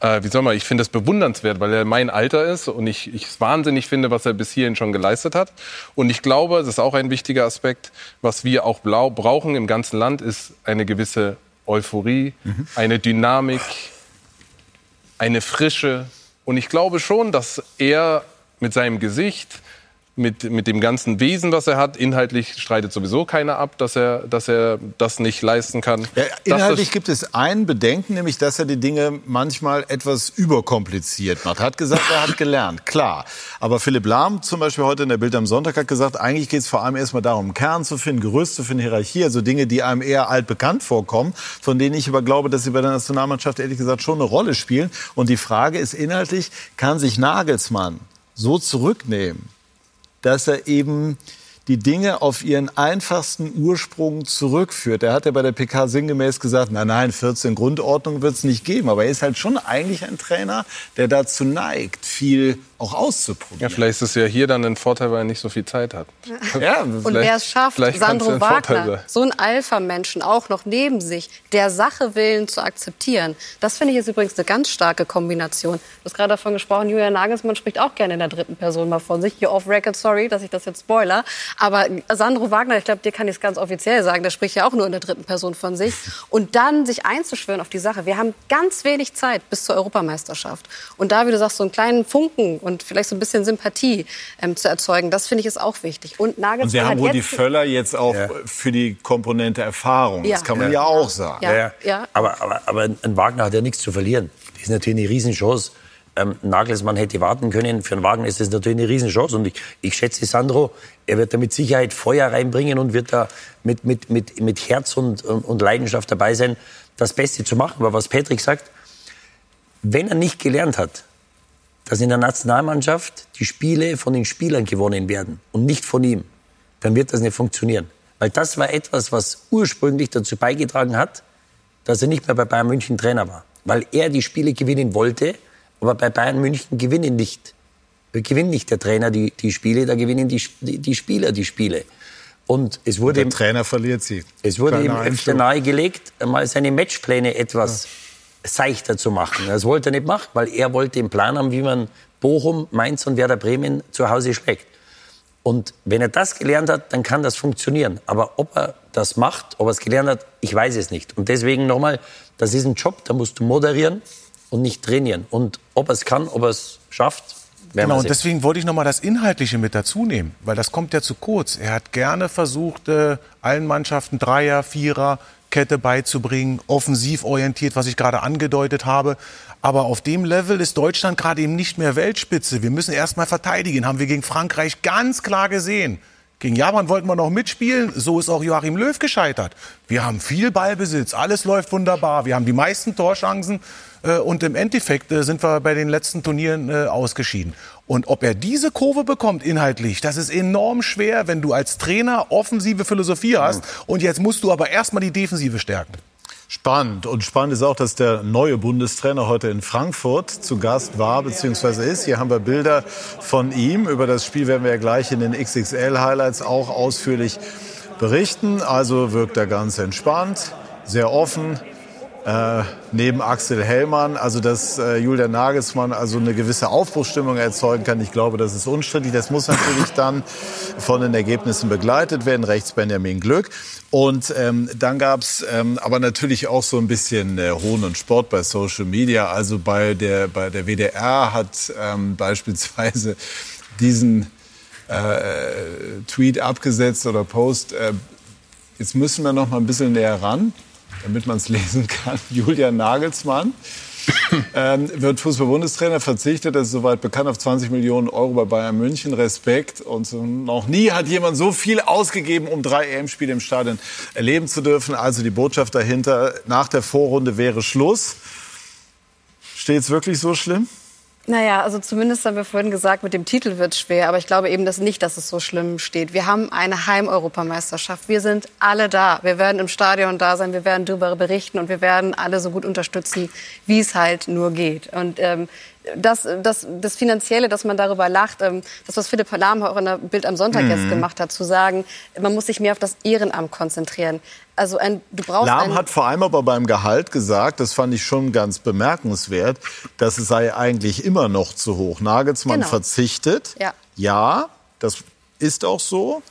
äh, wie soll man, ich finde das bewundernswert, weil er mein Alter ist und ich, ich es wahnsinnig finde, was er bis hierhin schon geleistet hat. Und ich glaube, das ist auch ein wichtiger Aspekt, was wir auch blau brauchen im ganzen Land, ist eine gewisse Euphorie, mhm. eine Dynamik, eine Frische. Und ich glaube schon, dass er mit seinem Gesicht, mit, mit dem ganzen Wesen, was er hat. Inhaltlich streitet sowieso keiner ab, dass er, dass er das nicht leisten kann. Ja, inhaltlich gibt es ein Bedenken, nämlich, dass er die Dinge manchmal etwas überkompliziert macht. Er hat gesagt, er hat <laughs> gelernt, klar. Aber Philipp Lahm zum Beispiel heute in der Bild am Sonntag hat gesagt, eigentlich geht es vor allem erstmal darum, Kern zu finden, Gerüst zu finden, Hierarchie, also Dinge, die einem eher altbekannt vorkommen, von denen ich aber glaube, dass sie bei der Nationalmannschaft ehrlich gesagt schon eine Rolle spielen. Und die Frage ist inhaltlich, kann sich Nagelsmann so zurücknehmen, dass er eben die Dinge auf ihren einfachsten Ursprung zurückführt. Er hat ja bei der PK sinngemäß gesagt, nein, nein, 14 Grundordnung wird es nicht geben. Aber er ist halt schon eigentlich ein Trainer, der dazu neigt, viel auch auszuprobieren. Ja, vielleicht ist es ja hier dann ein Vorteil, weil er nicht so viel Zeit hat. Ja, <laughs> und wer es schafft, Sandro Wagner, so ein Alpha-Menschen auch noch neben sich, der Sache willen zu akzeptieren. Das finde ich ist übrigens eine ganz starke Kombination. Du hast gerade davon gesprochen, Julian Nagelsmann spricht auch gerne in der dritten Person mal von sich. Hier off-record, sorry, dass ich das jetzt spoiler. Aber Sandro Wagner, ich glaube, dir kann ich es ganz offiziell sagen, der spricht ja auch nur in der dritten Person von sich. Und dann sich einzuschwören auf die Sache. Wir haben ganz wenig Zeit bis zur Europameisterschaft. Und da, wie du sagst, so einen kleinen Funken und vielleicht so ein bisschen Sympathie ähm, zu erzeugen. Das finde ich ist auch wichtig. Und Nagelsmann und Sie haben Rudi Völler jetzt auch ja. für die Komponente Erfahrung. Ja. Das kann man ja, ja auch sagen. Ja. Ja. Aber, aber, aber ein Wagner hat ja nichts zu verlieren. Das ist natürlich eine Riesenchance. Ähm, Nagelsmann hätte warten können. Für einen Wagner ist das natürlich eine Riesenchance. Und ich, ich schätze Sandro, er wird da mit Sicherheit Feuer reinbringen und wird da mit, mit, mit, mit Herz und, und Leidenschaft dabei sein, das Beste zu machen. Aber was Patrick sagt, wenn er nicht gelernt hat, dass in der Nationalmannschaft die Spiele von den Spielern gewonnen werden und nicht von ihm, dann wird das nicht funktionieren. Weil das war etwas, was ursprünglich dazu beigetragen hat, dass er nicht mehr bei Bayern München Trainer war. Weil er die Spiele gewinnen wollte, aber bei Bayern München gewinnen nicht. Gewinnt nicht der Trainer die, die Spiele, da gewinnen die, die, Spieler die Spiele. Und es wurde der Trainer verliert sie. Es wurde ihm öfter nahegelegt, mal seine Matchpläne etwas ja seichter zu machen. Das wollte er nicht machen, weil er wollte den Plan haben, wie man Bochum, Mainz und Werder Bremen zu Hause schlägt. Und wenn er das gelernt hat, dann kann das funktionieren. Aber ob er das macht, ob er es gelernt hat, ich weiß es nicht. Und deswegen nochmal, das ist ein Job, da musst du moderieren und nicht trainieren. Und ob er es kann, ob er es schafft, Genau, und deswegen wollte ich noch mal das Inhaltliche mit dazu nehmen, weil das kommt ja zu kurz. Er hat gerne versucht, äh, allen Mannschaften Dreier, Vierer, Kette beizubringen, offensiv orientiert, was ich gerade angedeutet habe. Aber auf dem Level ist Deutschland gerade eben nicht mehr Weltspitze. Wir müssen erst mal verteidigen, haben wir gegen Frankreich ganz klar gesehen. Gegen Japan wollten wir noch mitspielen, so ist auch Joachim Löw gescheitert. Wir haben viel Ballbesitz, alles läuft wunderbar, wir haben die meisten Torchancen und im Endeffekt äh, sind wir bei den letzten Turnieren äh, ausgeschieden. Und ob er diese Kurve bekommt inhaltlich, das ist enorm schwer, wenn du als Trainer offensive Philosophie hast und jetzt musst du aber erstmal die Defensive stärken. Spannend. Und spannend ist auch, dass der neue Bundestrainer heute in Frankfurt zu Gast war bzw. ist. Hier haben wir Bilder von ihm. Über das Spiel werden wir ja gleich in den XXL-Highlights auch ausführlich berichten. Also wirkt er ganz entspannt, sehr offen, äh, neben Axel Hellmann, also dass äh, Julian Nagelsmann also eine gewisse Aufbruchsstimmung erzeugen kann. Ich glaube, das ist unstrittig. Das muss natürlich dann von den Ergebnissen begleitet werden. Rechts Benjamin Glück. Und ähm, dann gab's ähm, aber natürlich auch so ein bisschen äh, Hohn und Sport bei Social Media. Also bei der, bei der WDR hat ähm, <laughs> beispielsweise diesen äh, Tweet abgesetzt oder Post. Äh, jetzt müssen wir noch mal ein bisschen näher ran damit man es lesen kann, <laughs> Julian Nagelsmann. ähm, wird Fußball-Bundestrainer, verzichtet, das ist soweit bekannt, auf 20 Millionen Euro bei Bayern München. Respekt. Und noch nie hat jemand so viel ausgegeben, um drei EM-Spiele im Stadion erleben zu dürfen. Also die Botschaft dahinter, nach der Vorrunde wäre Schluss. Steht es wirklich so schlimm? Naja, also zumindest haben wir vorhin gesagt, mit dem Titel wird schwer. Aber ich glaube eben dass nicht, dass es so schlimm steht. Wir haben eine Heimeuropameisterschaft. Wir sind alle da. Wir werden im Stadion da sein. Wir werden darüber berichten und wir werden alle so gut unterstützen, wie es halt nur geht. Und ähm, das, das, das Finanzielle, dass man darüber lacht, ähm, das, was Philipp Lahm auch in der Bild am Sonntag mhm. jetzt gemacht hat, zu sagen, man muss sich mehr auf das Ehrenamt konzentrieren. Also ein, du brauchst Lahm hat vor allem aber beim Gehalt gesagt, das fand ich schon ganz bemerkenswert, dass es sei eigentlich immer noch zu hoch. Nagelsmann genau. verzichtet. Ja. ja, das ist auch so.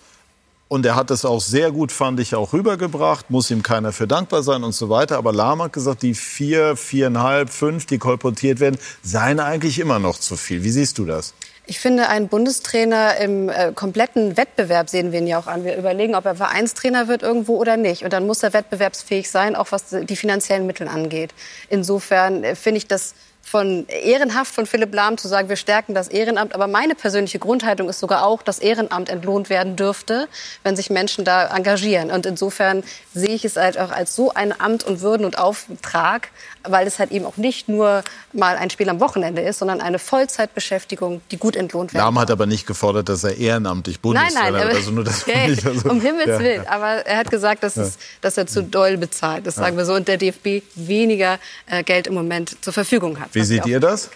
Und er hat das auch sehr gut, fand ich, auch rübergebracht. Muss ihm keiner für dankbar sein und so weiter. Aber Lahm hat gesagt, die vier, viereinhalb, fünf, die kolportiert werden, seien eigentlich immer noch zu viel. Wie siehst du das? Ich finde, einen Bundestrainer im äh, kompletten Wettbewerb sehen wir ihn ja auch an. Wir überlegen, ob er Vereinstrainer wird irgendwo oder nicht. Und dann muss er wettbewerbsfähig sein, auch was die finanziellen Mittel angeht. Insofern äh, finde ich das von ehrenhaft von Philipp Lahm zu sagen, wir stärken das Ehrenamt. Aber meine persönliche Grundhaltung ist sogar auch, dass Ehrenamt entlohnt werden dürfte, wenn sich Menschen da engagieren. Und insofern sehe ich es halt auch als so ein Amt und Würden und Auftrag, weil es halt eben auch nicht nur mal ein Spiel am Wochenende ist, sondern eine Vollzeitbeschäftigung, die gut entlohnt wird. Lahm hat aber nicht gefordert, dass er ehrenamtlich Bundestrainer nein, nein. Also nur, dass <laughs> ja, nicht, also, um Himmels ja, Willen. ja. Aber er hat gesagt, dass, es, dass er zu doll bezahlt. Das Ja. sagen wir so. Und der DFB weniger äh, Geld im Moment zur Verfügung hat. Wie seht ihr das?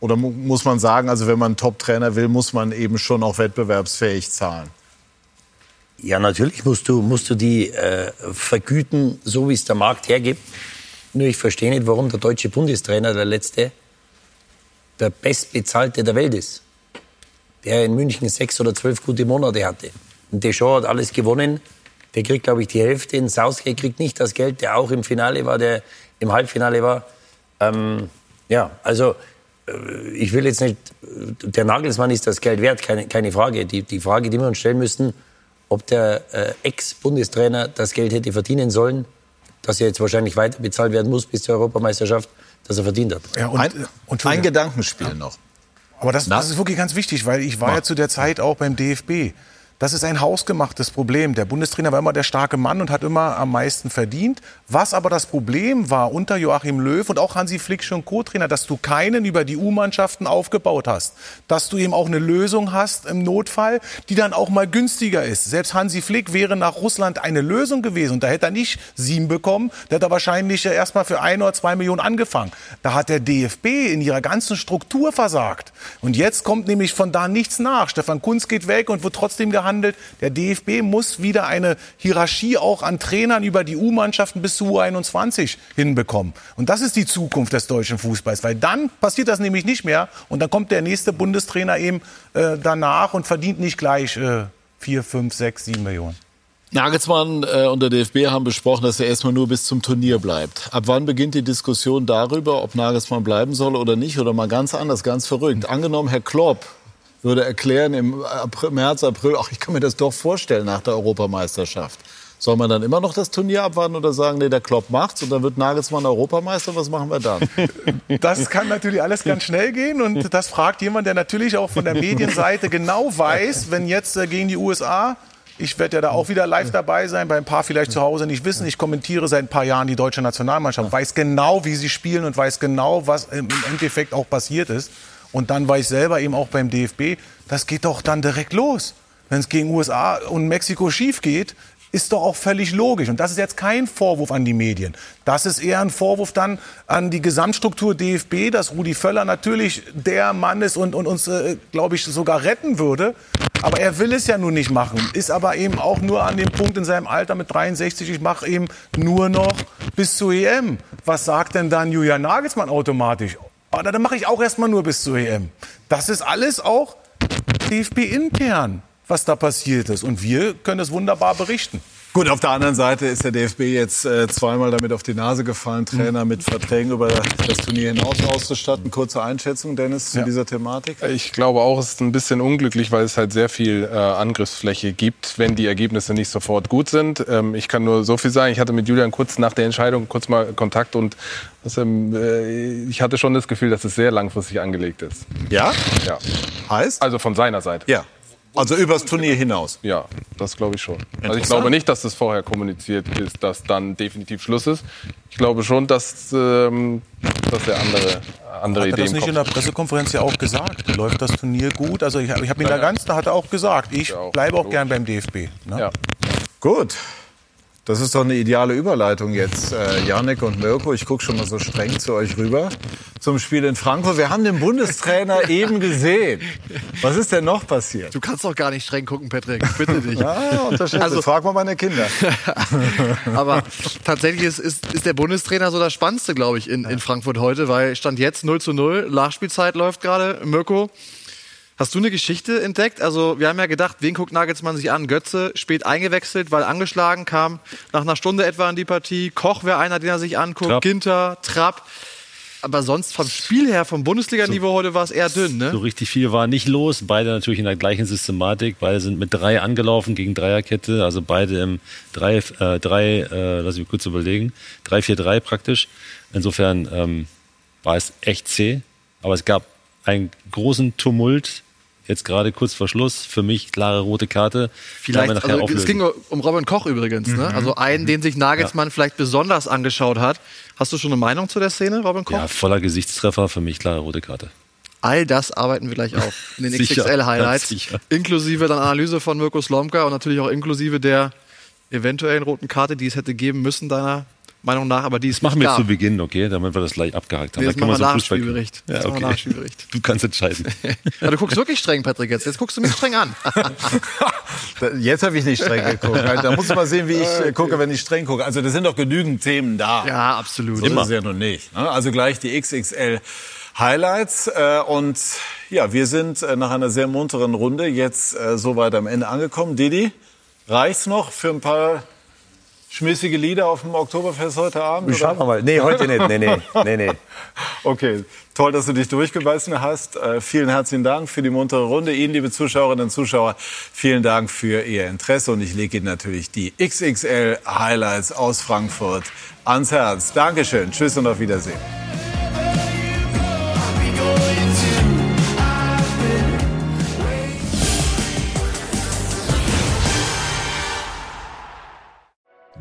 Oder mu muss man sagen, also wenn man einen Top-Trainer will, muss man eben schon auch wettbewerbsfähig zahlen? Ja, natürlich musst du, musst du die äh, vergüten, so wie es der Markt hergibt. Nur ich verstehe nicht, warum der deutsche Bundestrainer, der letzte, der bestbezahlte der Welt ist. Der in München sechs oder zwölf gute Monate hatte. Und Deschamps hat alles gewonnen. Der kriegt, glaube ich, die Hälfte. Und Southgate kriegt nicht das Geld, der auch im Finale war, der im Halbfinale war. Ähm, ja, also äh, ich will jetzt nicht, der Nagelsmann ist das Geld wert, keine, keine Frage. Die, die Frage, die wir uns stellen müssten, ob der äh, Ex-Bundestrainer das Geld hätte verdienen sollen, dass er jetzt wahrscheinlich weiter bezahlt werden muss bis zur Europameisterschaft, das er verdient hat. Ja, und, ein, und ein Gedankenspiel noch. Aber das, das ist wirklich ganz wichtig, weil ich war ja zu der Zeit auch beim DFB. Das ist ein hausgemachtes Problem. Der Bundestrainer war immer der starke Mann und hat immer am meisten verdient. Was aber das Problem war unter Joachim Löw und auch Hansi Flick schon Co-Trainer, dass du keinen über die U-Mannschaften aufgebaut hast. Dass du eben auch eine Lösung hast im Notfall, die dann auch mal günstiger ist. Selbst Hansi Flick wäre nach Russland eine Lösung gewesen. Und da hätte er nicht sieben bekommen. Da hätte er wahrscheinlich erst mal für ein oder zwei Millionen angefangen. Da hat der DFB in ihrer ganzen Struktur versagt. Und jetzt kommt nämlich von da nichts nach. Stefan Kunz geht weg und wird trotzdem gehandelt. Der DFB muss wieder eine Hierarchie auch an Trainern über die U-Mannschaften bis zu U21 hinbekommen. Und das ist die Zukunft des deutschen Fußballs, weil dann passiert das nämlich nicht mehr und dann kommt der nächste Bundestrainer eben äh, danach und verdient nicht gleich äh, vier, fünf, sechs, sieben Millionen. Nagelsmann äh, und der DFB haben besprochen, dass er erstmal nur bis zum Turnier bleibt. Ab wann beginnt die Diskussion darüber, ob Nagelsmann bleiben soll oder nicht? Oder mal ganz anders, ganz verrückt. Angenommen, Herr Klopp würde erklären im April, März, April, ach, ich kann mir das doch vorstellen nach der Europameisterschaft. Soll man dann immer noch das Turnier abwarten oder sagen, nee, der Klopp macht's und dann wird Nagelsmann Europameister? Was machen wir dann? <laughs> Das kann natürlich alles ganz schnell gehen und das fragt jemand, der natürlich auch von der Medienseite genau weiß, wenn jetzt äh, gegen die USA ich werde ja da auch wieder live dabei sein, bei ein paar vielleicht zu Hause nicht wissen. Ich kommentiere seit ein paar Jahren die deutsche Nationalmannschaft, weiß genau, wie sie spielen und weiß genau, was im Endeffekt auch passiert ist. Und dann war ich selber eben auch beim DFB, das geht doch dann direkt los. Wenn es gegen USA und Mexiko schief geht, ist doch auch völlig logisch. Und das ist jetzt kein Vorwurf an die Medien. Das ist eher ein Vorwurf dann an die Gesamtstruktur DFB, dass Rudi Völler natürlich der Mann ist und, und uns, äh, glaube ich, sogar retten würde. Aber er will es ja nun nicht machen. Ist aber eben auch nur an dem Punkt in seinem Alter mit 63, ich mache eben nur noch bis zur EM. Was sagt denn dann Julian Nagelsmann automatisch? Oh, dann mache ich auch erstmal nur bis zur EM. Das ist alles auch DFB intern, was da passiert ist. Und wir können es wunderbar berichten. Gut, auf der anderen Seite ist der DFB jetzt äh, zweimal damit auf die Nase gefallen, Trainer mit Verträgen über das Turnier hinaus auszustatten. Kurze Einschätzung, Dennis, zu Ja. dieser Thematik? Ich glaube auch, es ist ein bisschen unglücklich, weil es halt sehr viel äh, Angriffsfläche gibt, wenn die Ergebnisse nicht sofort gut sind. Ähm, ich kann nur so viel sagen. Ich hatte mit Julian kurz nach der Entscheidung kurz mal Kontakt und das, ähm, äh, ich hatte schon das Gefühl, dass es sehr langfristig angelegt ist. Ja? Ja. Heißt? Also von seiner Seite. Ja. Also übers Turnier hinaus. Ja, das glaube ich schon. Also ich glaube nicht, dass das vorher kommuniziert ist, dass dann definitiv Schluss ist. Ich glaube schon, dass, ähm, dass er andere, andere Hat er Ideen das nicht in der Pressekonferenz ja auch gesagt? Läuft das Turnier gut? Also ich, ich habe ihn da ganz, da hat er auch gesagt, ich bleibe auch gern beim DFB. Ne? Ja. Gut. Das ist doch eine ideale Überleitung jetzt, äh, Janik und Mirko. Ich gucke schon mal so streng zu euch rüber zum Spiel in Frankfurt. Wir haben den Bundestrainer <laughs> eben gesehen. Was ist denn noch passiert? Du kannst doch gar nicht streng gucken, Patrick. Bitte dich. <laughs> Ja, unterschätze. Also- Frag mal meine Kinder. <laughs> Aber tatsächlich ist, ist, ist der Bundestrainer so das Spannendste, glaube ich, in, in Frankfurt heute, weil Stand jetzt 0 zu 0, Nachspielzeit läuft gerade. Mirko, hast du eine Geschichte entdeckt? Also wir haben ja gedacht, wen guckt Nagelsmann sich an? Götze, spät eingewechselt, weil angeschlagen kam, nach einer Stunde etwa in die Partie. Koch wäre einer, den er sich anguckt. Trapp. Ginter, Trapp. Aber sonst vom Spiel her, vom Bundesliga-Niveau heute war es eher dünn, ne? So richtig viel war nicht los. Beide natürlich in der gleichen Systematik. Beide sind mit drei angelaufen gegen Dreierkette. Also beide im drei, äh, drei äh, lass mich kurz überlegen, drei vier drei praktisch. Insofern ähm, war es echt zäh. Aber es gab einen großen Tumult jetzt gerade kurz vor Schluss. Für mich klare rote Karte. Vielleicht, also, es ging um Robin Koch übrigens. Ne? Also einen, den sich Nagelsmann ja. vielleicht besonders angeschaut hat. Hast du schon eine Meinung zu der Szene, Robin Koch? Ja, voller Gesichtstreffer. Für mich klare rote Karte. All das arbeiten wir gleich auf in den <laughs> XXL-Highlights. Inklusive dann Analyse von Mirko Slomka und natürlich auch inklusive der eventuellen roten Karte, die es hätte geben müssen, deiner Meinung nach, aber die ist das machen wir zu Beginn, okay, damit wir das gleich abgehakt haben. Nee, das machen wir nach Spielbericht. Ja, okay. Nachspielbericht. Du kannst entscheiden. <laughs> ja, du guckst wirklich streng, Patrick, jetzt. Jetzt guckst du mich streng an. <laughs> jetzt habe ich nicht streng geguckt. Da muss mal sehen, wie ich okay. gucke, wenn ich streng gucke. Also da sind doch genügend Themen da. Ja, absolut. So Immer. ist es ja noch nicht. Ne? Also gleich die XXL Highlights. Äh, und ja, wir sind äh, nach einer sehr munteren Runde jetzt äh, soweit am Ende angekommen. Didi, reicht's noch für ein paar schmissige Lieder auf dem Oktoberfest heute Abend? Oder? Schauen wir mal. Nee, heute nicht. Nee, nee, nee, nee. <laughs> Okay, toll, dass du dich durchgebeißen hast. Äh, vielen herzlichen Dank für die muntere Runde. Ihnen, liebe Zuschauerinnen und Zuschauer, vielen Dank für Ihr Interesse. Und ich lege Ihnen natürlich die XXL Highlights aus Frankfurt ans Herz. Dankeschön. Tschüss und auf Wiedersehen.